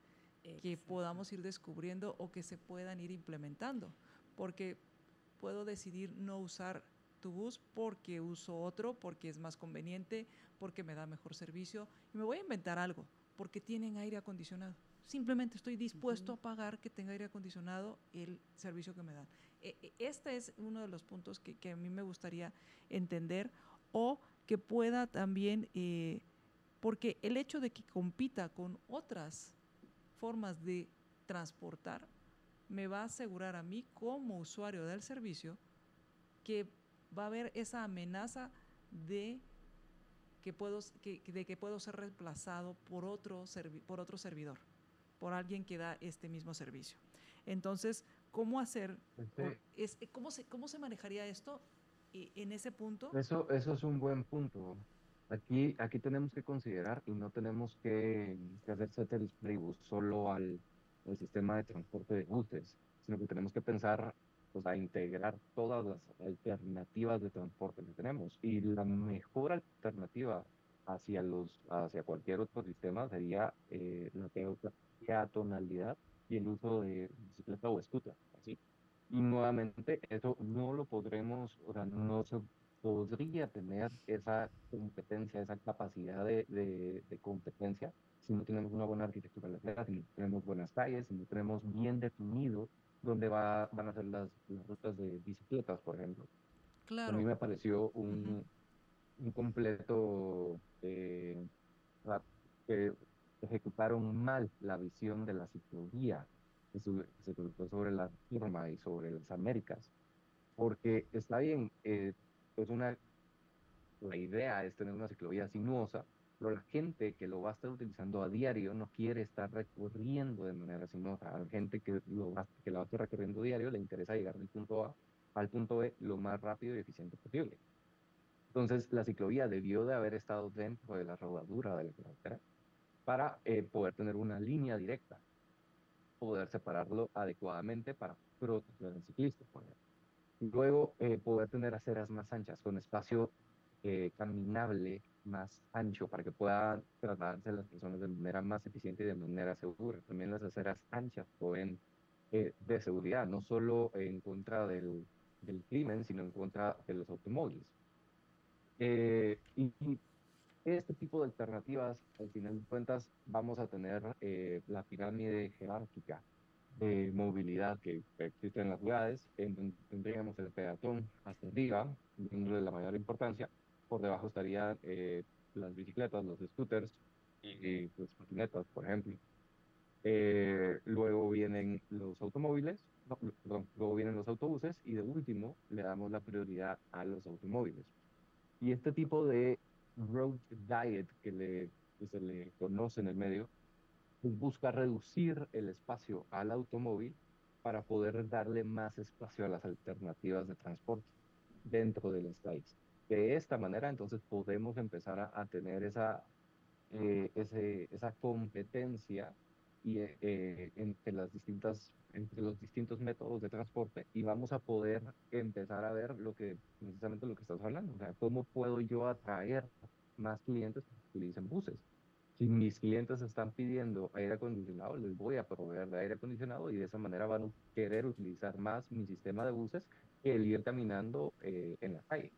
que podamos ir descubriendo o que se puedan ir implementando. Porque puedo decidir no usar tu bus porque uso otro, porque es más conveniente, porque me da mejor servicio. Y me voy a inventar algo, porque tienen aire acondicionado. Simplemente estoy dispuesto a pagar que tenga aire acondicionado el servicio que me dan. E, e, este es uno de los puntos que, que a mí me gustaría entender. O que pueda también, eh, porque el hecho de que compita con otras formas de transportar, me va a asegurar a mí como usuario del servicio que va a haber esa amenaza de que puedo, de que puedo ser reemplazado por otro, por otro servidor, por alguien que da este mismo servicio. Entonces, ¿cómo hacer? Es, ¿cómo, se, ¿Cómo se manejaría esto en ese punto. Eso, eso es un buen punto. Aquí, aquí tenemos que considerar y no tenemos que, que hacer settlers solo al, al, sistema de transporte de buses, sino que tenemos que pensar pues, a integrar todas las alternativas de transporte que tenemos. Y la mejor alternativa hacia, los, hacia cualquier otro sistema sería eh, la tonalidad y el uso de bicicleta o scooter. Así. Y nuevamente, eso no lo podremos, o sea, no se podría tener esa competencia, esa capacidad de, de, competencia si no tenemos una buena arquitectura de la si no tenemos buenas calles, si no tenemos bien definido dónde va, van a ser las, las rutas de bicicletas, por ejemplo. Claro. A mí me pareció un, un completo eh, que ejecutaron mal la visión de la ciclovía que se trató sobre la firma y sobre las Américas. Porque está bien, eh, es una, la idea es tener una ciclovía sinuosa, pero la gente que lo va a estar utilizando a diario no quiere estar recorriendo de manera sinuosa. A gente que, lo va, que la va a estar recorriendo diario le interesa llegar del punto A al punto B lo más rápido y eficiente posible. Entonces, la ciclovía debió de haber estado dentro de la rodadura de la carretera para eh, poder tener una línea directa, poder separarlo adecuadamente para proteger al ciclista. Luego, eh, poder tener aceras más anchas, con espacio eh, caminable más ancho para que puedan trasladarse las personas de manera más eficiente y de manera segura. También las aceras anchas pueden de seguridad, no solo en contra del, del crimen, sino en contra de los automóviles. Eh, y, este tipo de alternativas, al final de cuentas, vamos a tener eh, la pirámide jerárquica de movilidad que existe en las ciudades, en donde tendríamos el peatón hasta arriba, de la mayor importancia, por debajo estarían eh, las bicicletas, los scooters y, las patinetas, por ejemplo. luego vienen los automóviles, perdón, luego vienen los autobuses y de último le damos la prioridad a los automóviles. Y este tipo de road diet que, le, se le conoce en el medio, pues busca reducir el espacio al automóvil para poder darle más espacio a las alternativas de transporte dentro de las calles. De esta manera, entonces, podemos empezar a, tener esa, eh, ese, esa competencia y, eh, entre las distintas entre los distintos métodos de transporte y vamos a poder empezar a ver lo que precisamente lo que estás hablando, o sea, cómo puedo yo atraer más clientes que utilicen buses. Si mis clientes están pidiendo aire acondicionado, les voy a proveer de aire acondicionado y de esa manera van a querer utilizar más mi sistema de buses que el ir caminando eh, en la calle.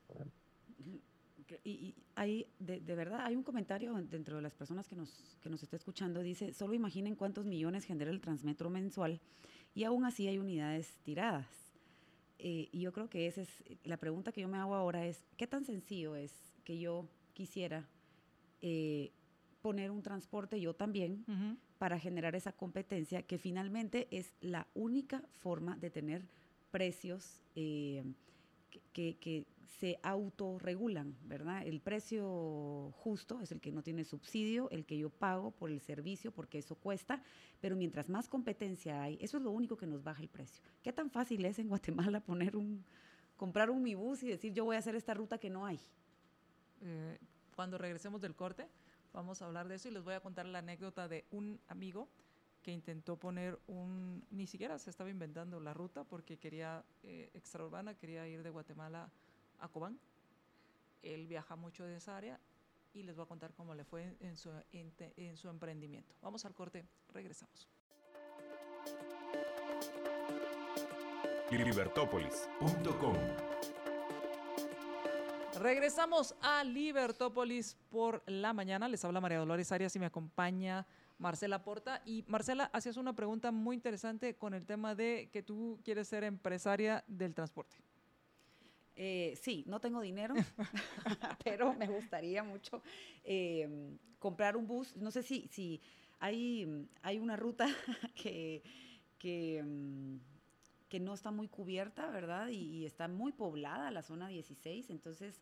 Y, hay, de, verdad, hay un comentario dentro de las personas que nos, que nos está escuchando, dice, solo imaginen cuántos millones genera el Transmetro mensual y aún así hay unidades tiradas. Eh, y yo creo que esa es la pregunta que yo me hago ahora es, ¿qué tan sencillo es que yo quisiera eh, poner un transporte yo también para generar esa competencia que finalmente es la única forma de tener precios eh, que, que, se autorregulan, ¿verdad? El precio justo es el que no tiene subsidio, el que yo pago por el servicio, porque eso cuesta, pero mientras más competencia hay, eso es lo único que nos baja el precio. ¿Qué tan fácil es en Guatemala poner un, comprar un mibus y decir yo voy a hacer esta ruta que no hay? Eh, cuando regresemos del corte, vamos a hablar de eso y les voy a contar la anécdota de un amigo que intentó poner un, ni siquiera se estaba inventando la ruta porque quería, eh, extraurbana, quería ir de Guatemala a Cobán. Él viaja mucho de esa área y les voy a contar cómo le fue en su, en, su emprendimiento. Vamos al corte, regresamos. Libertópolis.com Regresamos a Libertópolis por la mañana. Les habla María Dolores Arias y me acompaña Marcela Porta. Y Marcela, hacías una pregunta muy interesante con el tema de que tú quieres ser empresaria del transporte. Eh, sí, no tengo dinero, pero me gustaría mucho em, comprar un bus. No sé si, si hay, hay una ruta que, que, em, que, no está muy cubierta, ¿verdad? Y, está muy poblada la zona 16. Entonces,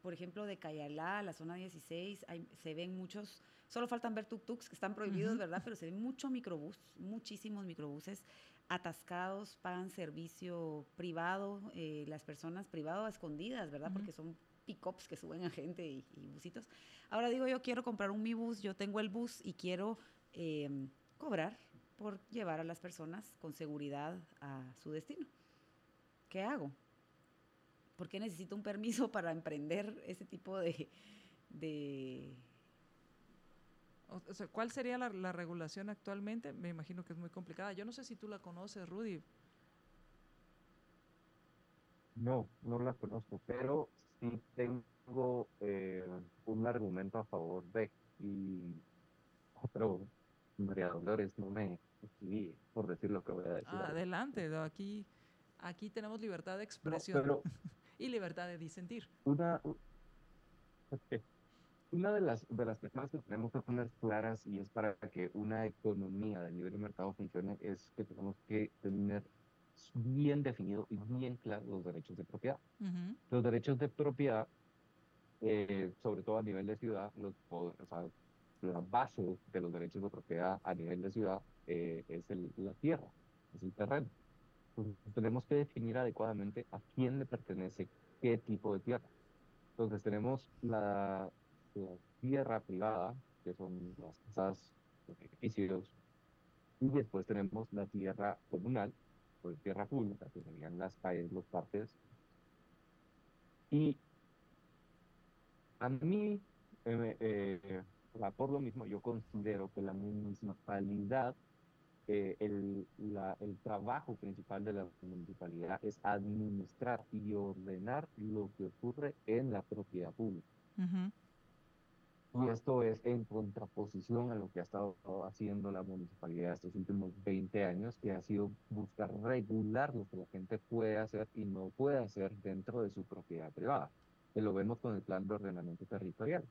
por ejemplo, de Cayalá, la zona 16, se ven muchos Solo faltan ver tuk-tuks que están prohibidos, ¿verdad? Pero se ve mucho microbús, muchísimos microbuses atascados, pagan servicio privado, eh, las personas privado a escondidas, ¿verdad? Porque son pick-ups que suben a gente y, busitos. Ahora digo, yo quiero comprar un mi bus, yo tengo el bus y quiero em, cobrar por llevar a las personas con seguridad a su destino. ¿Qué hago? ¿Por qué necesito un permiso para emprender ese tipo de, de o sea, ¿Cuál sería la, la, regulación actualmente? Me imagino que es muy complicada. Yo no sé si tú la conoces, Rudy. No, no la conozco, pero sí tengo eh, un argumento a favor de, y otro, María Dolores, no me escribí por decir lo que voy a decir. Ah, adelante, aquí, aquí tenemos libertad de expresión y libertad de disentir. Una, una de las, de las personas que tenemos que poner claras y es para que una economía de libre mercado funcione es que tenemos que tener bien definido y bien claro los derechos de propiedad. Los derechos de propiedad, eh, sobre todo a nivel de ciudad, los, o sea, la base de los derechos de propiedad a nivel de ciudad eh, es el, la tierra, es el terreno. Entonces, tenemos que definir adecuadamente a quién le pertenece qué tipo de tierra. Entonces tenemos la, la tierra privada, que son las casas, los edificios, y después tenemos la tierra comunal, o tierra pública, que serían las calles, los parques. Y a mí, eh, eh, por lo mismo, yo considero que la municipalidad, eh, el, la, el trabajo principal de la municipalidad es administrar y ordenar lo que ocurre en la propiedad pública. Y esto es en contraposición a lo que ha estado haciendo la municipalidad estos últimos 20 años, que ha sido buscar regular lo que la gente puede hacer y no puede hacer dentro de su propiedad privada. Que lo vemos con el plan de ordenamiento territorial.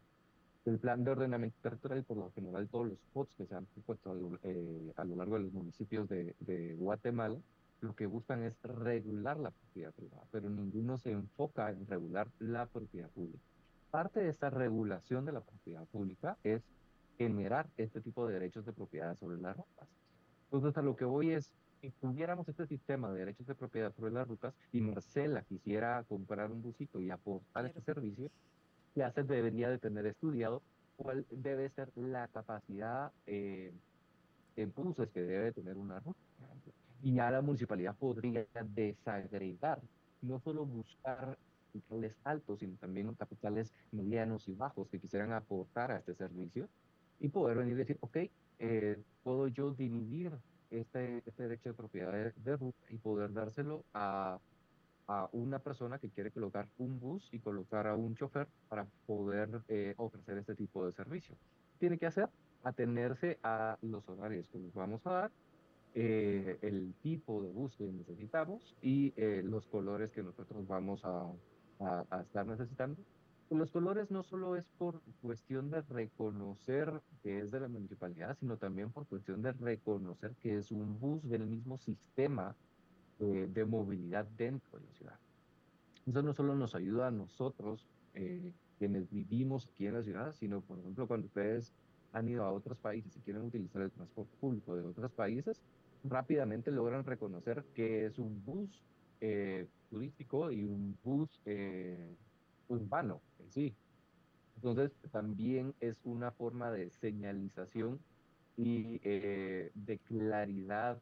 El plan de ordenamiento territorial, por lo general, todos los spots que se han puesto eh, a lo largo de los municipios de, de Guatemala, lo que buscan es regular la propiedad privada, pero ninguno se enfoca en regular la propiedad pública parte de esta regulación de la propiedad pública es generar este tipo de derechos de propiedad sobre las rutas. Entonces, a lo que voy es, si tuviéramos este sistema de derechos de propiedad sobre las rutas y Marcela quisiera comprar un busito y aportar este servicio, ya se debería de tener estudiado cuál debe ser la capacidad eh, de buses que debe tener una ruta. Y ya la municipalidad podría desagregar, no solo buscar capitales altos, sino también capitales medianos y bajos que quisieran aportar a este servicio y poder venir y decir, ok, eh, puedo yo dividir este, este derecho de propiedad de, ruta y poder dárselo a, a, una persona que quiere colocar un bus y colocar a un chofer para poder eh, ofrecer este tipo de servicio. Tiene que hacer atenerse a los horarios que nos vamos a dar, eh, el tipo de bus que necesitamos y los colores que nosotros vamos a, a, estar necesitando. Los colores no solo es por cuestión de reconocer que es de la municipalidad, sino también por cuestión de reconocer que es un bus del mismo sistema eh, de movilidad dentro de la ciudad. Eso no solo nos ayuda a nosotros, eh, quienes vivimos aquí en la ciudad, sino, por ejemplo, cuando ustedes han ido a otros países y quieren utilizar el transporte público de otros países, rápidamente logran reconocer que es un bus eh, turístico y un bus eh, urbano en sí. Entonces, también es una forma de señalización y eh, de claridad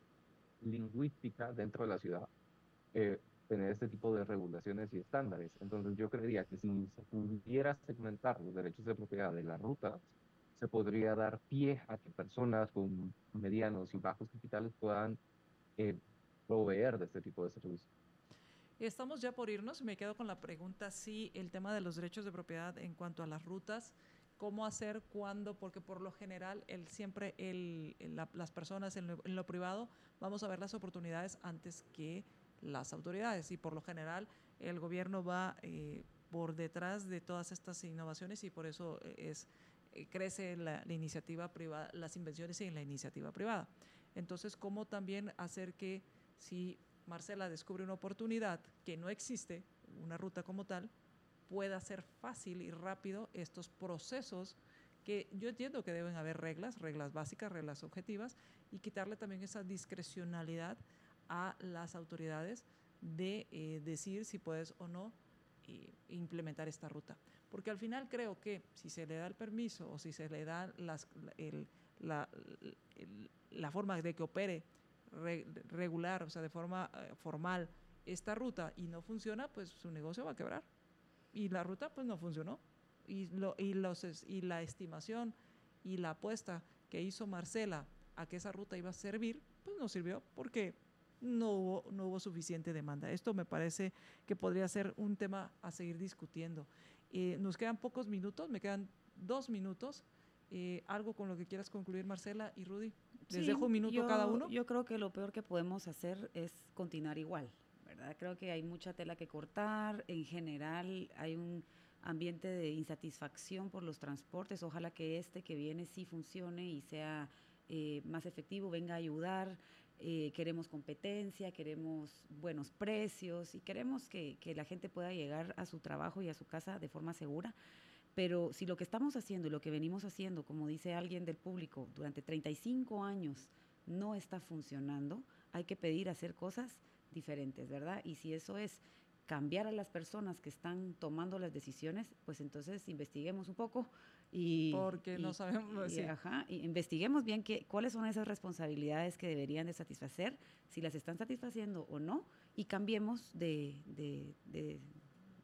lingüística dentro de la ciudad tener este tipo de regulaciones y estándares. Entonces, yo creería que si se pudiera segmentar los derechos de propiedad de la ruta, se podría dar pie a que personas con medianos y bajos capitales puedan proveer de este tipo de servicios. Estamos ya por irnos. Me quedo con la pregunta si el tema de los derechos de propiedad en cuanto a las rutas, cómo hacer, cuándo, porque por lo general el, siempre el, las personas en lo, privado vamos a ver las oportunidades antes que las autoridades y por lo general el gobierno va eh, por detrás de todas estas innovaciones y por eso es eh, crece la, la, iniciativa privada, las invenciones en la iniciativa privada. Entonces, ¿cómo también hacer que si Marcela descubre una oportunidad que no existe, una ruta como tal, pueda ser fácil y rápido estos procesos que yo entiendo que deben haber reglas, reglas básicas, reglas objetivas, y quitarle también esa discrecionalidad a las autoridades de eh, decir si puedes o no eh, implementar esta ruta. Porque al final creo que si se le da el permiso o si se le da las, la, la forma de que opere regular, o sea, de forma eh, formal esta ruta y no funciona, pues su negocio va a quebrar. Y la ruta pues no funcionó. y, lo, y, los, y la estimación y la apuesta que hizo Marcela a que esa ruta iba a servir, pues no sirvió porque no hubo, no hubo suficiente demanda. Esto me parece que podría ser un tema a seguir discutiendo. Eh, nos quedan pocos minutos, me quedan dos minutos. Eh, ¿Algo con lo que quieras concluir, Marcela y Rudy? Les dejo un minuto cada uno. Yo creo que lo peor que podemos hacer es continuar igual, ¿verdad? Creo que hay mucha tela que cortar. En general, hay un ambiente de insatisfacción por los transportes. Ojalá que este que viene sí funcione y sea eh, más efectivo, venga a ayudar. Eh, queremos competencia, queremos buenos precios y queremos que, que, la gente pueda llegar a su trabajo y a su casa de forma segura. Pero si lo que estamos haciendo y lo que venimos haciendo, como dice alguien del público, durante 35 años no está funcionando, hay que pedir hacer cosas diferentes, ¿verdad? Y si eso es cambiar a las personas que están tomando las decisiones, pues entonces investiguemos un poco y porque no sabemos y, ajá, y investiguemos bien qué, cuáles son esas responsabilidades que deberían de satisfacer, si las están satisfaciendo o no, y cambiemos de, de, de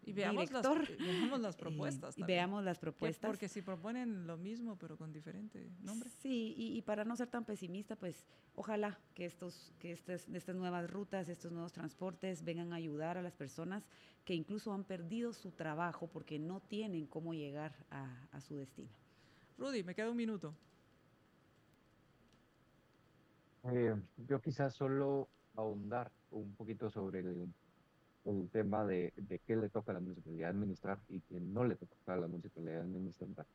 y veamos, las, veamos las, propuestas. y veamos las propuestas. Porque si proponen lo mismo, pero con diferente nombre. Sí, y, y, para no ser tan pesimista, pues ojalá que, estos, que estas, estas nuevas rutas, estos nuevos transportes vengan a ayudar a las personas que incluso han perdido su trabajo porque no tienen cómo llegar a, a su destino. Rudy, me queda un minuto. Eh, yo quizás solo ahondar un poquito sobre el el tema de, de qué le toca a la municipalidad administrar y qué no le toca a la municipalidad administrar.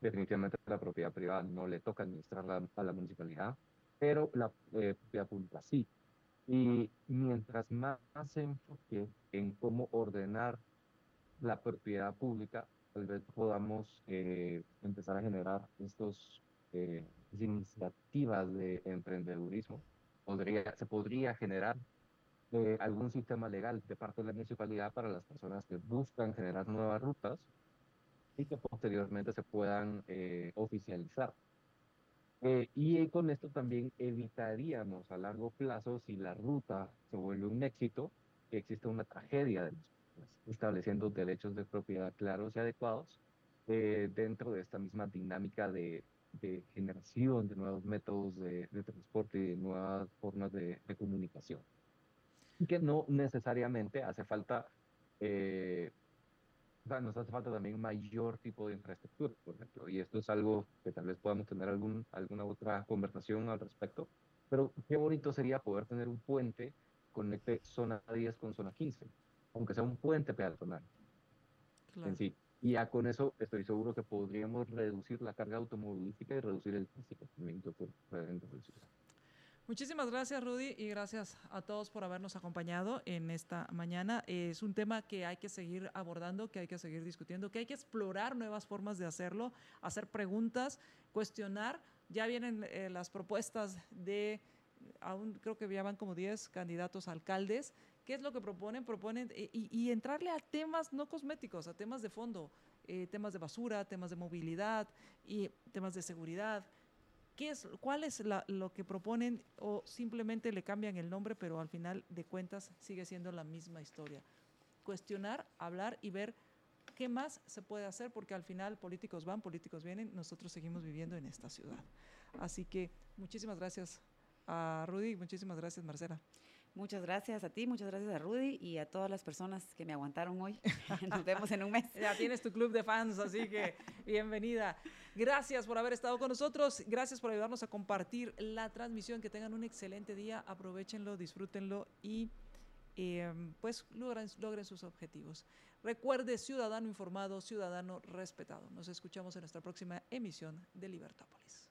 Definitivamente la propiedad privada no le toca administrar a la municipalidad, pero la eh, propiedad pública sí. Y mientras más se enfoque en cómo ordenar la propiedad pública, tal vez podamos eh, empezar a generar estos eh, iniciativas de emprendedurismo. Podría, se podría generar de algún sistema legal de parte de la municipalidad para las personas que buscan generar nuevas rutas y que posteriormente se puedan eh, oficializar. Eh, y con esto también evitaríamos a largo plazo, si la ruta se vuelve un éxito, que exista una tragedia de estableciendo derechos de propiedad claros y adecuados eh, dentro de esta misma dinámica de, de generación de nuevos métodos de, de, transporte y de nuevas formas de, de comunicación que no necesariamente hace falta, eh, o sea, nos hace falta también mayor tipo de infraestructura, por ejemplo, y esto es algo que tal vez podamos tener algún, alguna otra conversación al respecto, pero qué bonito sería poder tener un puente conecte zona 10 con zona 15, aunque sea un puente peatonal en sí. Y ya con eso estoy seguro que podríamos reducir la carga automovilística y reducir el tráfico dentro de la ciudad. Muchísimas gracias, Rudy, y gracias a todos por habernos acompañado en esta mañana. Es un tema que hay que seguir abordando, que hay que seguir discutiendo, que hay que explorar nuevas formas de hacerlo, hacer preguntas, cuestionar. Ya vienen eh, las propuestas de, aún creo que ya van como 10 candidatos a alcaldes. ¿Qué es lo que proponen? Proponen eh, y, entrarle a temas no cosméticos, a temas de fondo, eh, temas de basura, temas de movilidad y temas de seguridad ¿Cuál es lo que proponen o simplemente le cambian el nombre, pero al final de cuentas sigue siendo la misma historia? Cuestionar, hablar y ver qué más se puede hacer, porque al final políticos van, políticos vienen, nosotros seguimos viviendo en esta ciudad. Así que muchísimas gracias a Rudy, muchísimas gracias Marcela. Muchas gracias a ti, muchas gracias a Rudy y a todas las personas que me aguantaron hoy. Nos vemos en un mes. Ya tienes tu club de fans, así que bienvenida. Gracias por haber estado con nosotros, gracias por ayudarnos a compartir la transmisión. Que tengan un excelente día, aprovechenlo, disfrútenlo y eh, pues logren, logren sus objetivos. Recuerde, ciudadano informado, ciudadano respetado. Nos escuchamos en nuestra próxima emisión de Libertópolis.